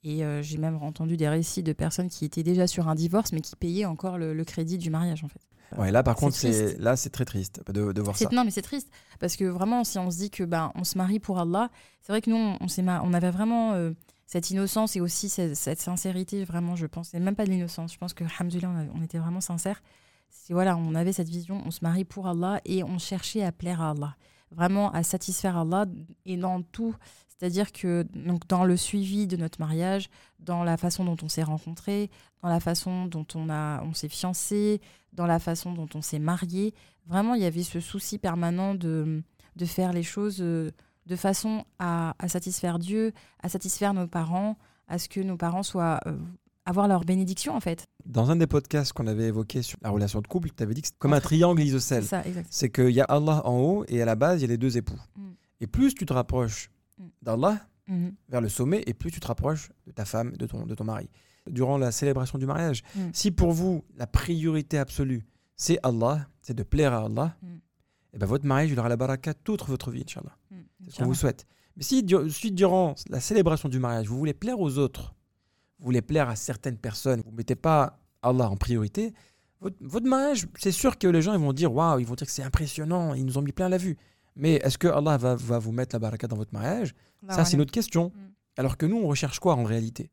Et euh, j'ai même entendu des récits de personnes qui étaient déjà sur un divorce, mais qui payaient encore le, le crédit du mariage, en fait. Ouais, là, par contre, c'est, là, c'est très triste de, de voir ça. Non, mais c'est triste. Parce que vraiment, si on se dit que ben, on se marie pour Allah, c'est vrai que nous, on, on, s'est ma- on avait vraiment euh, cette innocence et aussi cette, cette sincérité, vraiment, je pense. C'est même pas de l'innocence. Je pense que, alhamdoulilah, on, était vraiment sincères. C'est, voilà, on avait cette vision, on se marie pour Allah et on cherchait à plaire à Allah. Vraiment à satisfaire Allah et dans tout. C'est-à-dire que donc, dans le suivi de notre mariage, dans la façon dont on s'est rencontrés, dans la façon dont on, a, on s'est fiancés, dans la façon dont on s'est mariés, vraiment, il y avait ce souci permanent de, de faire les choses euh, de façon à, à satisfaire Dieu, à satisfaire nos parents, à ce que nos parents soient euh, avoir leur bénédiction en fait. Dans un des podcasts qu'on avait évoqué sur la relation de couple, tu avais dit que c'est comme un triangle isocèle. C'est qu'il y a Allah en haut et à la base, il y a les deux époux. Mm. Et plus tu te rapproches Mm. d'Allah Mhm. vers le sommet, et plus tu te rapproches de ta femme, de ton, de ton mari. Durant la célébration du mariage, Mm. si pour vous, la priorité absolue, c'est Allah, c'est de plaire à Allah, Mm. et ben votre mariage, il aura la baraka toute votre vie, Inch'Allah. Mm. C'est ce qu'on vous souhaite. Mais si, du- si durant la célébration du mariage, vous voulez plaire aux autres, vous voulez plaire à certaines personnes, vous ne mettez pas Allah en priorité, votre, votre mariage, c'est sûr que les gens ils vont dire waouh, ils vont dire que c'est impressionnant, ils nous ont mis plein la vue. Mais est-ce que Allah va, va vous mettre la baraka dans votre mariage? Ça, c'est une autre question. Mm. Alors que nous, on recherche quoi en réalité?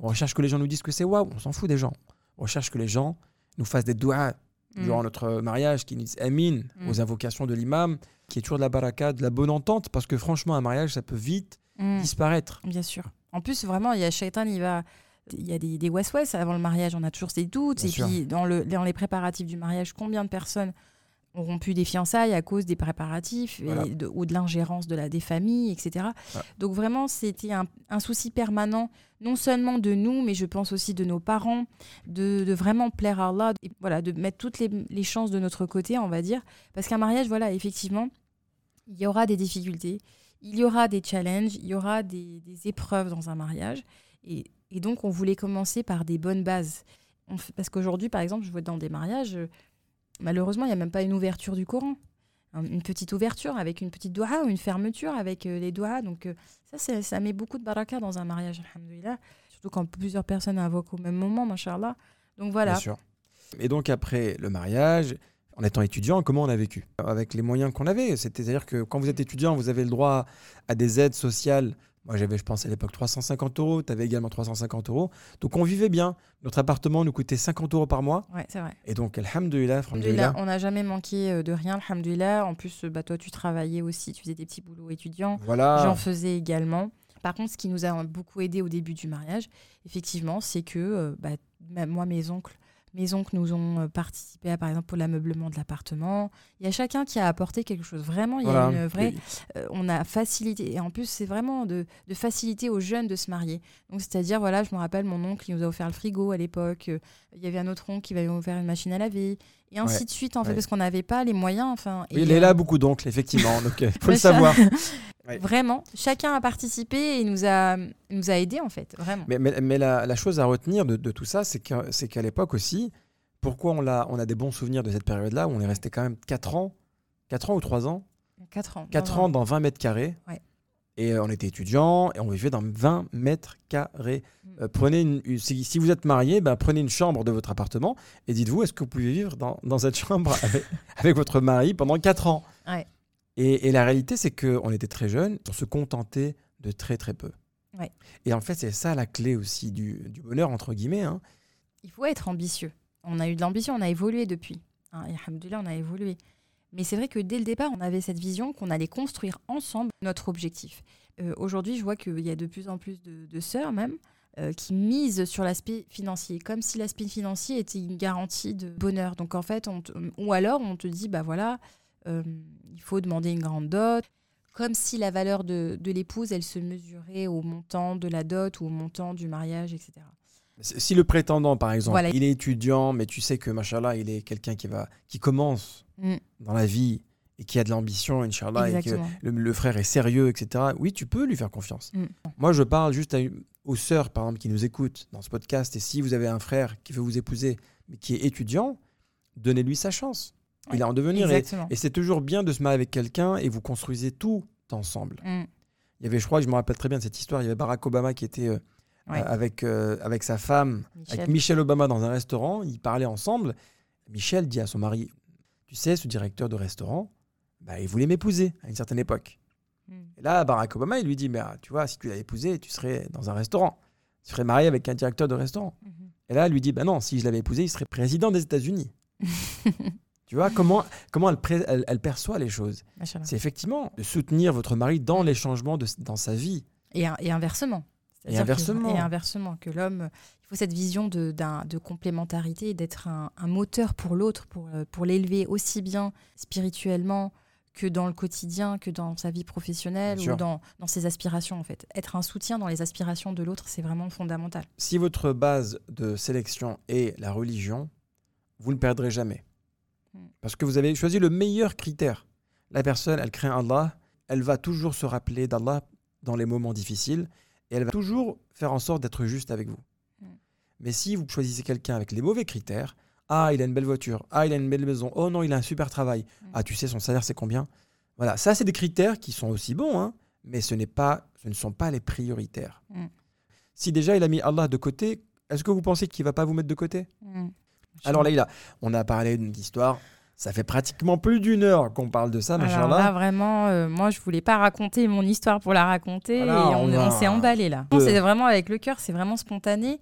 On recherche que les gens nous disent que c'est waouh, on s'en fout des gens. On recherche que les gens nous fassent des doigts Mm. durant notre mariage, qui nous disent Amin Mm. aux invocations de l'imam, qui est toujours de la baraka, de la bonne entente, parce que franchement, un mariage, ça peut vite Mm. disparaître. Bien sûr. En plus, vraiment, il y a Shaitan, il va. Il y a des, des west-west avant le mariage, on a toujours ces doutes. Bien et sûr. puis, dans, le, dans les préparatifs du mariage, combien de personnes ont rompu des fiançailles à cause des préparatifs et Voilà. de- ou de l'ingérence de la, des familles, etc. Ouais. Donc, vraiment, c'était un, un souci permanent, non seulement de nous, mais je pense aussi de nos parents, de, de vraiment plaire à Allah, et voilà, de mettre toutes les, les chances de notre côté, on va dire. Parce qu'un mariage, voilà, effectivement, il y aura des difficultés, il y aura des challenges, il y aura des, des épreuves dans un mariage. Et, et donc, on voulait commencer par des bonnes bases. Parce qu'aujourd'hui, par exemple, je vois dans des mariages, malheureusement, il n'y a même pas une ouverture du Coran. Un- Une petite ouverture avec une petite doha ou une fermeture avec euh, les doigts. Donc, euh, ça, ça met beaucoup de baraka dans un mariage, alhamdoulilah. Surtout quand plusieurs personnes invoquent au même moment, machallah. Donc, voilà. Bien sûr. Et donc, après le mariage, en étant étudiant, comment on a vécu? Avec les moyens qu'on avait. C'est-à-dire que quand vous êtes étudiant, vous avez le droit à des aides sociales. Moi, j'avais, je pense, à l'époque 350 euros. Tu avais également 350 euros. Donc, on vivait bien. Notre appartement nous coûtait 50 euros par mois. Ouais, c'est vrai. Et donc, alhamdoulilah, Alhamdoulilah, on n'a jamais manqué euh, de rien, alhamdoulilah. En plus, euh, bah, toi, tu travaillais aussi, tu faisais des petits boulots étudiants. Voilà. J'en faisais également. Par contre, ce qui nous a beaucoup aidé au début du mariage, effectivement, c'est que euh, bah, moi, mes oncles, mes oncles nous ont euh, participé, à, par exemple, pour l'ameublement de l'appartement. Il y a chacun qui a apporté quelque chose. Vraiment, il y a Voilà. une vraie. Euh, on a facilité. Et en plus, c'est vraiment de, de faciliter aux jeunes de se marier. Donc, c'est-à-dire, voilà, je me rappelle, mon oncle, il nous a offert le frigo à l'époque. Euh, Il y avait un autre oncle qui m'avait offert une machine à laver. Et ainsi Ouais. de suite, en fait, Ouais. parce qu'on n'avait pas les moyens. Enfin, Oui, et, il est euh, là beaucoup d'oncles, effectivement. Donc, (laughs) il faut le savoir. (laughs) Ouais. Vraiment, chacun a participé et nous a, nous a aidés, en fait. Vraiment. Mais, mais- mais la, la chose à retenir de, de tout ça, c'est qu'à l'époque aussi, pourquoi on a, on a des bons souvenirs de cette période-là, où on est resté quand même 4 ans, 4 ans ou 3 ans? 4 ans. 4 Non, ans non. dans 20 mètres carrés. Ouais. Et euh, on était étudiants et on vivait dans 20 mètres carrés. Euh, prenez une- une- si, si vous êtes marié, ben, prenez une chambre de votre appartement et dites-vous, est-ce que vous pouvez vivre dans, dans cette chambre (laughs) avec, avec votre mari pendant 4 ans? Ouais. et, et la réalité, c'est qu'on était très jeunes, on se contentait de très très peu. Ouais. Et en fait, c'est ça la clé aussi du, du bonheur, entre guillemets. hein. Il faut être ambitieux. On a eu de l'ambition, on a évolué depuis. Hein, on a évolué. Mais c'est vrai que dès le départ, on avait cette vision qu'on allait construire ensemble notre objectif. Euh, Aujourd'hui, je vois qu'il y a de plus en plus de, sœurs même euh, qui misent sur l'aspect financier, comme si l'aspect financier était une garantie de bonheur. Donc en fait, on te- ou alors on te dit, bah voilà, euh, il faut demander une grande dot, comme si la valeur de, de l'épouse, elle se mesurait au montant de la dot ou au montant du mariage, etc. Si le prétendant, par exemple, Voilà. il est étudiant, mais tu sais que, machallah, il est quelqu'un qui, va, qui commence Mm. dans la vie et qui a de l'ambition, Inch'Allah, et que le, le frère est sérieux, etc., oui, tu peux lui faire confiance. Mm. Moi, je parle juste à aux sœurs, par exemple, qui nous écoutent dans ce podcast. Et si vous avez un frère qui veut vous épouser, mais qui est étudiant, donnez-lui sa chance. Il a en devenir. Et, Exactement. et c'est toujours bien de se marier avec quelqu'un et vous construisez tout ensemble. Mm. Il y avait, je crois, je me rappelle très bien de cette histoire, il y avait Barack Obama qui était euh, Ouais. euh, avec, euh, avec sa femme, Michel. avec Michelle Obama dans un restaurant. Ils parlaient ensemble. Michel dit à son mari Tu sais, ce directeur de restaurant, bah, il voulait m'épouser à une certaine époque. Mm. Et là, Barack Obama, il lui dit Mais ah, tu vois, si tu l'avais épousé, tu serais dans un restaurant. Tu serais marié avec un directeur de restaurant. Mhm. Et là, elle lui dit Bah non, si je l'avais épousé, il serait président des États-Unis. (laughs) tu vois comment, comment elle, pré- elle- elle perçoit les choses. C'est effectivement de soutenir votre mari dans les changements de, dans sa vie. Et, et inversement. Et inversement, que l'homme, il faut cette vision de, de complémentarité, d'être un, un moteur pour l'autre, pour, euh, pour l'élever aussi bien spirituellement que dans le quotidien, que dans sa vie professionnelle ou dans, dans ses aspirations en fait. Être un soutien dans les aspirations de l'autre, c'est vraiment fondamental. Si votre base de sélection est la religion, vous ne perdrez jamais. Mm. Parce que vous avez choisi le meilleur critère. La personne, elle craint Allah, elle va toujours se rappeler d'Allah dans les moments difficiles et elle va toujours faire en sorte d'être juste avec vous. Mm. Mais si vous choisissez quelqu'un avec les mauvais critères, ah, il a une belle voiture, ah, il a une belle maison, oh non, il a un super travail, Mm. ah, tu sais, son salaire, c'est combien? Voilà, ça, c'est des critères qui sont aussi bons, hein, mais ce, n'est pas, ce ne sont pas les prioritaires. Mm. Si déjà il a mis Allah de côté, est-ce que vous pensez qu'il va pas vous mettre de côté? Alors Leïla, on a parlé d'une histoire, ça fait pratiquement plus d'une heure qu'on parle de ça, Alors machin là, vraiment, euh, moi, je voulais pas raconter mon histoire pour la raconter Voilà, et on, on on va- s'est emballé là. Peu. C'est vraiment avec le cœur, c'est vraiment spontané.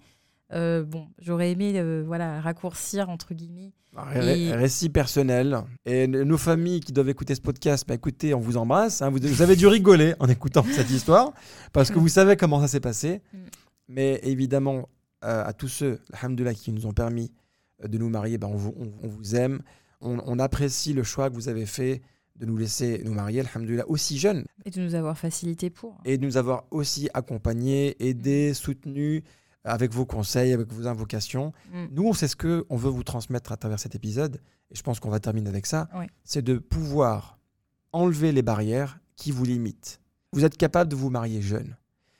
Euh, bon, j'aurais aimé euh, voilà raccourcir entre guillemets. Ré- Et- Récit personnel. Et nos familles qui doivent écouter ce podcast, bah écoutez, on vous embrasse. hein. vous, vous avez dû rigoler en écoutant (laughs) cette histoire, parce que vous savez comment ça s'est passé. Mm. Mais évidemment, euh, à tous ceux, alhamdoulilah, qui nous ont permis de nous marier, bah, on, vous, on- on vous aime. On, on apprécie le choix que vous avez fait de nous laisser nous marier, alhamdoulilah, aussi jeunes. Et de nous avoir facilité pour. et de nous avoir aussi accompagnés, aidés, soutenus avec vos conseils, avec vos invocations. Mm. Nous, sait ce que on veut vous transmettre à travers cet épisode, et je pense qu'on va terminer avec ça. Oui. C'est de pouvoir enlever les barrières qui vous limitent. Vous êtes capable de vous marier jeune.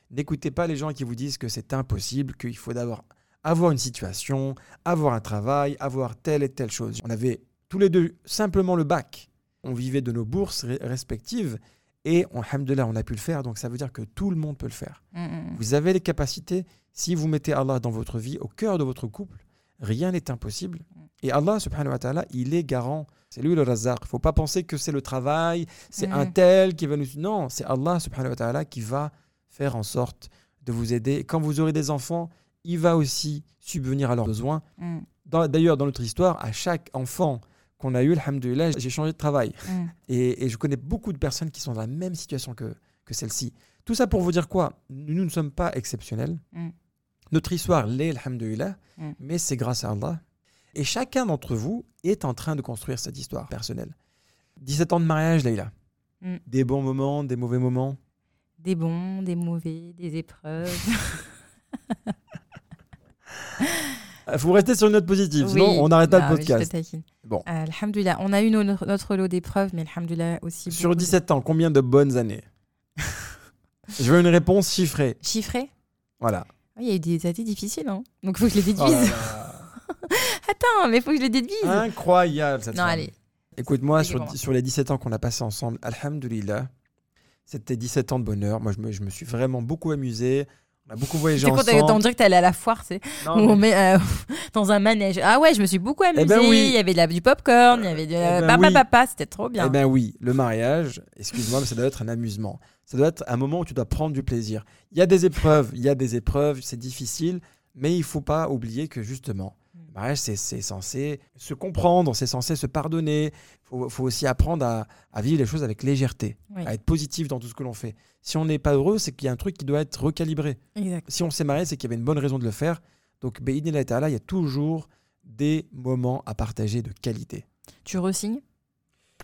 N'écoutez pas les gens qui vous disent que c'est impossible, qu'il faut d'abord avoir une situation, avoir un travail, avoir telle et telle chose. On avait tous les deux simplement le bac. On vivait de nos bourses re- respectives et, alhamdoulilah, on a pu le faire. Donc ça veut dire que tout le monde peut le faire. Mm, mm, Vous avez les capacités. Si vous mettez Allah dans votre vie, au cœur de votre couple, rien n'est impossible. Et Allah, subhanahu wa ta'ala, il est garant. C'est lui le razaq. Il ne faut pas penser que c'est le travail, c'est Mm. un tel qui va nous... Non, c'est Allah, subhanahu wa ta'ala, qui va faire en sorte de vous aider. Et quand vous aurez des enfants, il va aussi subvenir à leurs besoins. mm, Dans- D'ailleurs, dans notre histoire, à chaque enfant qu'on a eu, alhamdoulilah, j'ai changé de travail. mm. Et, et je connais beaucoup de personnes qui sont dans la même situation que, que celle-ci. Tout ça pour vous dire quoi? Nous ne sommes pas exceptionnels. Mm. Notre histoire l'est, alhamdoulilah, Mm. mais c'est grâce à Allah. Et chacun d'entre vous est en train de construire cette histoire personnelle. 17 ans de mariage, Leïla. Mm. Des bons moments, des mauvais moments? Des bons, des mauvais, des épreuves. (laughs) (laughs) Il faut rester sur une note positive, Oui. sinon on arrête pas Non, le te podcast. Bon. Euh, Alhamdoulilah, on a eu notre lot d'épreuves, mais Alhamdoulilah aussi. Sur beaucoup de- 17 ans, combien de bonnes années (laughs) Je veux une réponse chiffrée. Chiffré Voilà. Il y a eu des années difficiles, hein. donc il faut que je les Oh déduise. (laughs) Attends, mais il faut que je les déduise. Incroyable cette non, femme. allez. Écoute-moi, sur, sur les 17 ans qu'on a passés ensemble, Alhamdulillah, c'était 17 ans de bonheur. Moi, je me, je me suis vraiment beaucoup amusé. On a beaucoup voyagé ensemble. on dirait que allé à la foire, c'est Non, où on mais- met euh, (laughs) dans un manège. Ah ouais, je me suis beaucoup amusée. ben oui. Il y avait de la, du popcorn, il y avait du Eh ben papa oui. papa, c'était trop bien. Eh bien oui, le mariage, excuse-moi, mais ça doit être un amusement. Ça doit être un moment où tu dois prendre du plaisir. Il y a des épreuves, il y a des épreuves, c'est difficile, mais il faut pas oublier que justement, Le mariage, c'est c'est censé se comprendre, c'est censé se pardonner. Il faut, faut aussi apprendre à, à vivre les choses avec légèreté, Oui, à être positif dans tout ce que l'on fait. Si on n'est pas heureux, c'est qu'il y a un truc qui doit être recalibré. exact. Si on s'est marié, c'est qu'il y avait une bonne raison de le faire. Donc, Be'idnillah ta'ala, il y a toujours des moments à partager de qualité. Tu resignes?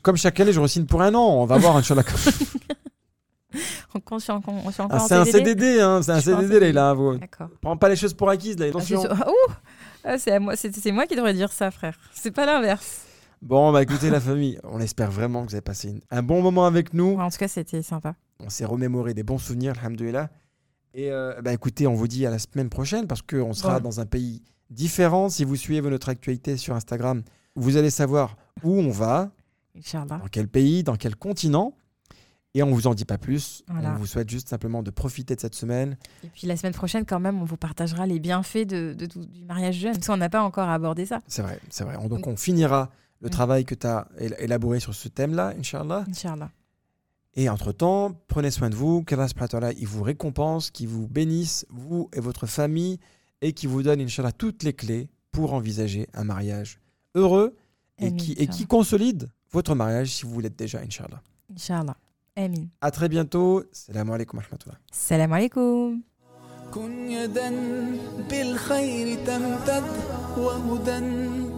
Comme chaque année, je re-signe pour un an. On va voir, Inch'Allah. (laughs) Je suis encore Ah, c'est un CDD? Hein, c'est un CDD, là. Vous... Prends pas les choses pour acquises, là. Ah, c'est Attention. Ah, c'est moi, qui devrais dire ça, frère. C'est pas l'inverse. Bon, bah écoutez, la famille, on espère vraiment que vous avez passé une- un bon moment avec nous. Ouais, en tout cas, c'était sympa. On s'est remémoré des bons souvenirs, alhamdoulilah. Et euh, bah écoutez, on vous dit à la semaine prochaine parce qu'on sera Ouais. dans un pays différent. Si vous suivez notre actualité sur Instagram, vous allez savoir où on va, Inch'Allah. dans quel pays, dans quel continent. Et on vous en dit pas plus. Voilà. On vous souhaite juste simplement de profiter de cette semaine. Et puis la semaine prochaine, quand même, on vous partagera les bienfaits de, du mariage jeune. Parce qu'on n'a pas encore abordé ça. C'est vrai, c'est vrai. On- Donc on finira le Oui. travail que tu as élaboré sur ce thème-là, Inch'Allah. Inch'Allah. Et entre-temps, prenez soin de vous, qu'Allah subhanahu wa ta'ala, il vous récompense, qu'il vous bénisse, vous et votre famille, et qui vous donne, Inch'Allah, toutes les clés pour envisager un mariage heureux et Amin, qui, et qui Inch'Allah. consolide votre mariage si vous l'êtes déjà, Inch'Allah. Inch'Allah. Amin. À très bientôt. Salam alaikum wa rahmatullah. Salam alaikum. كن يدا بالخير تمتد وهدى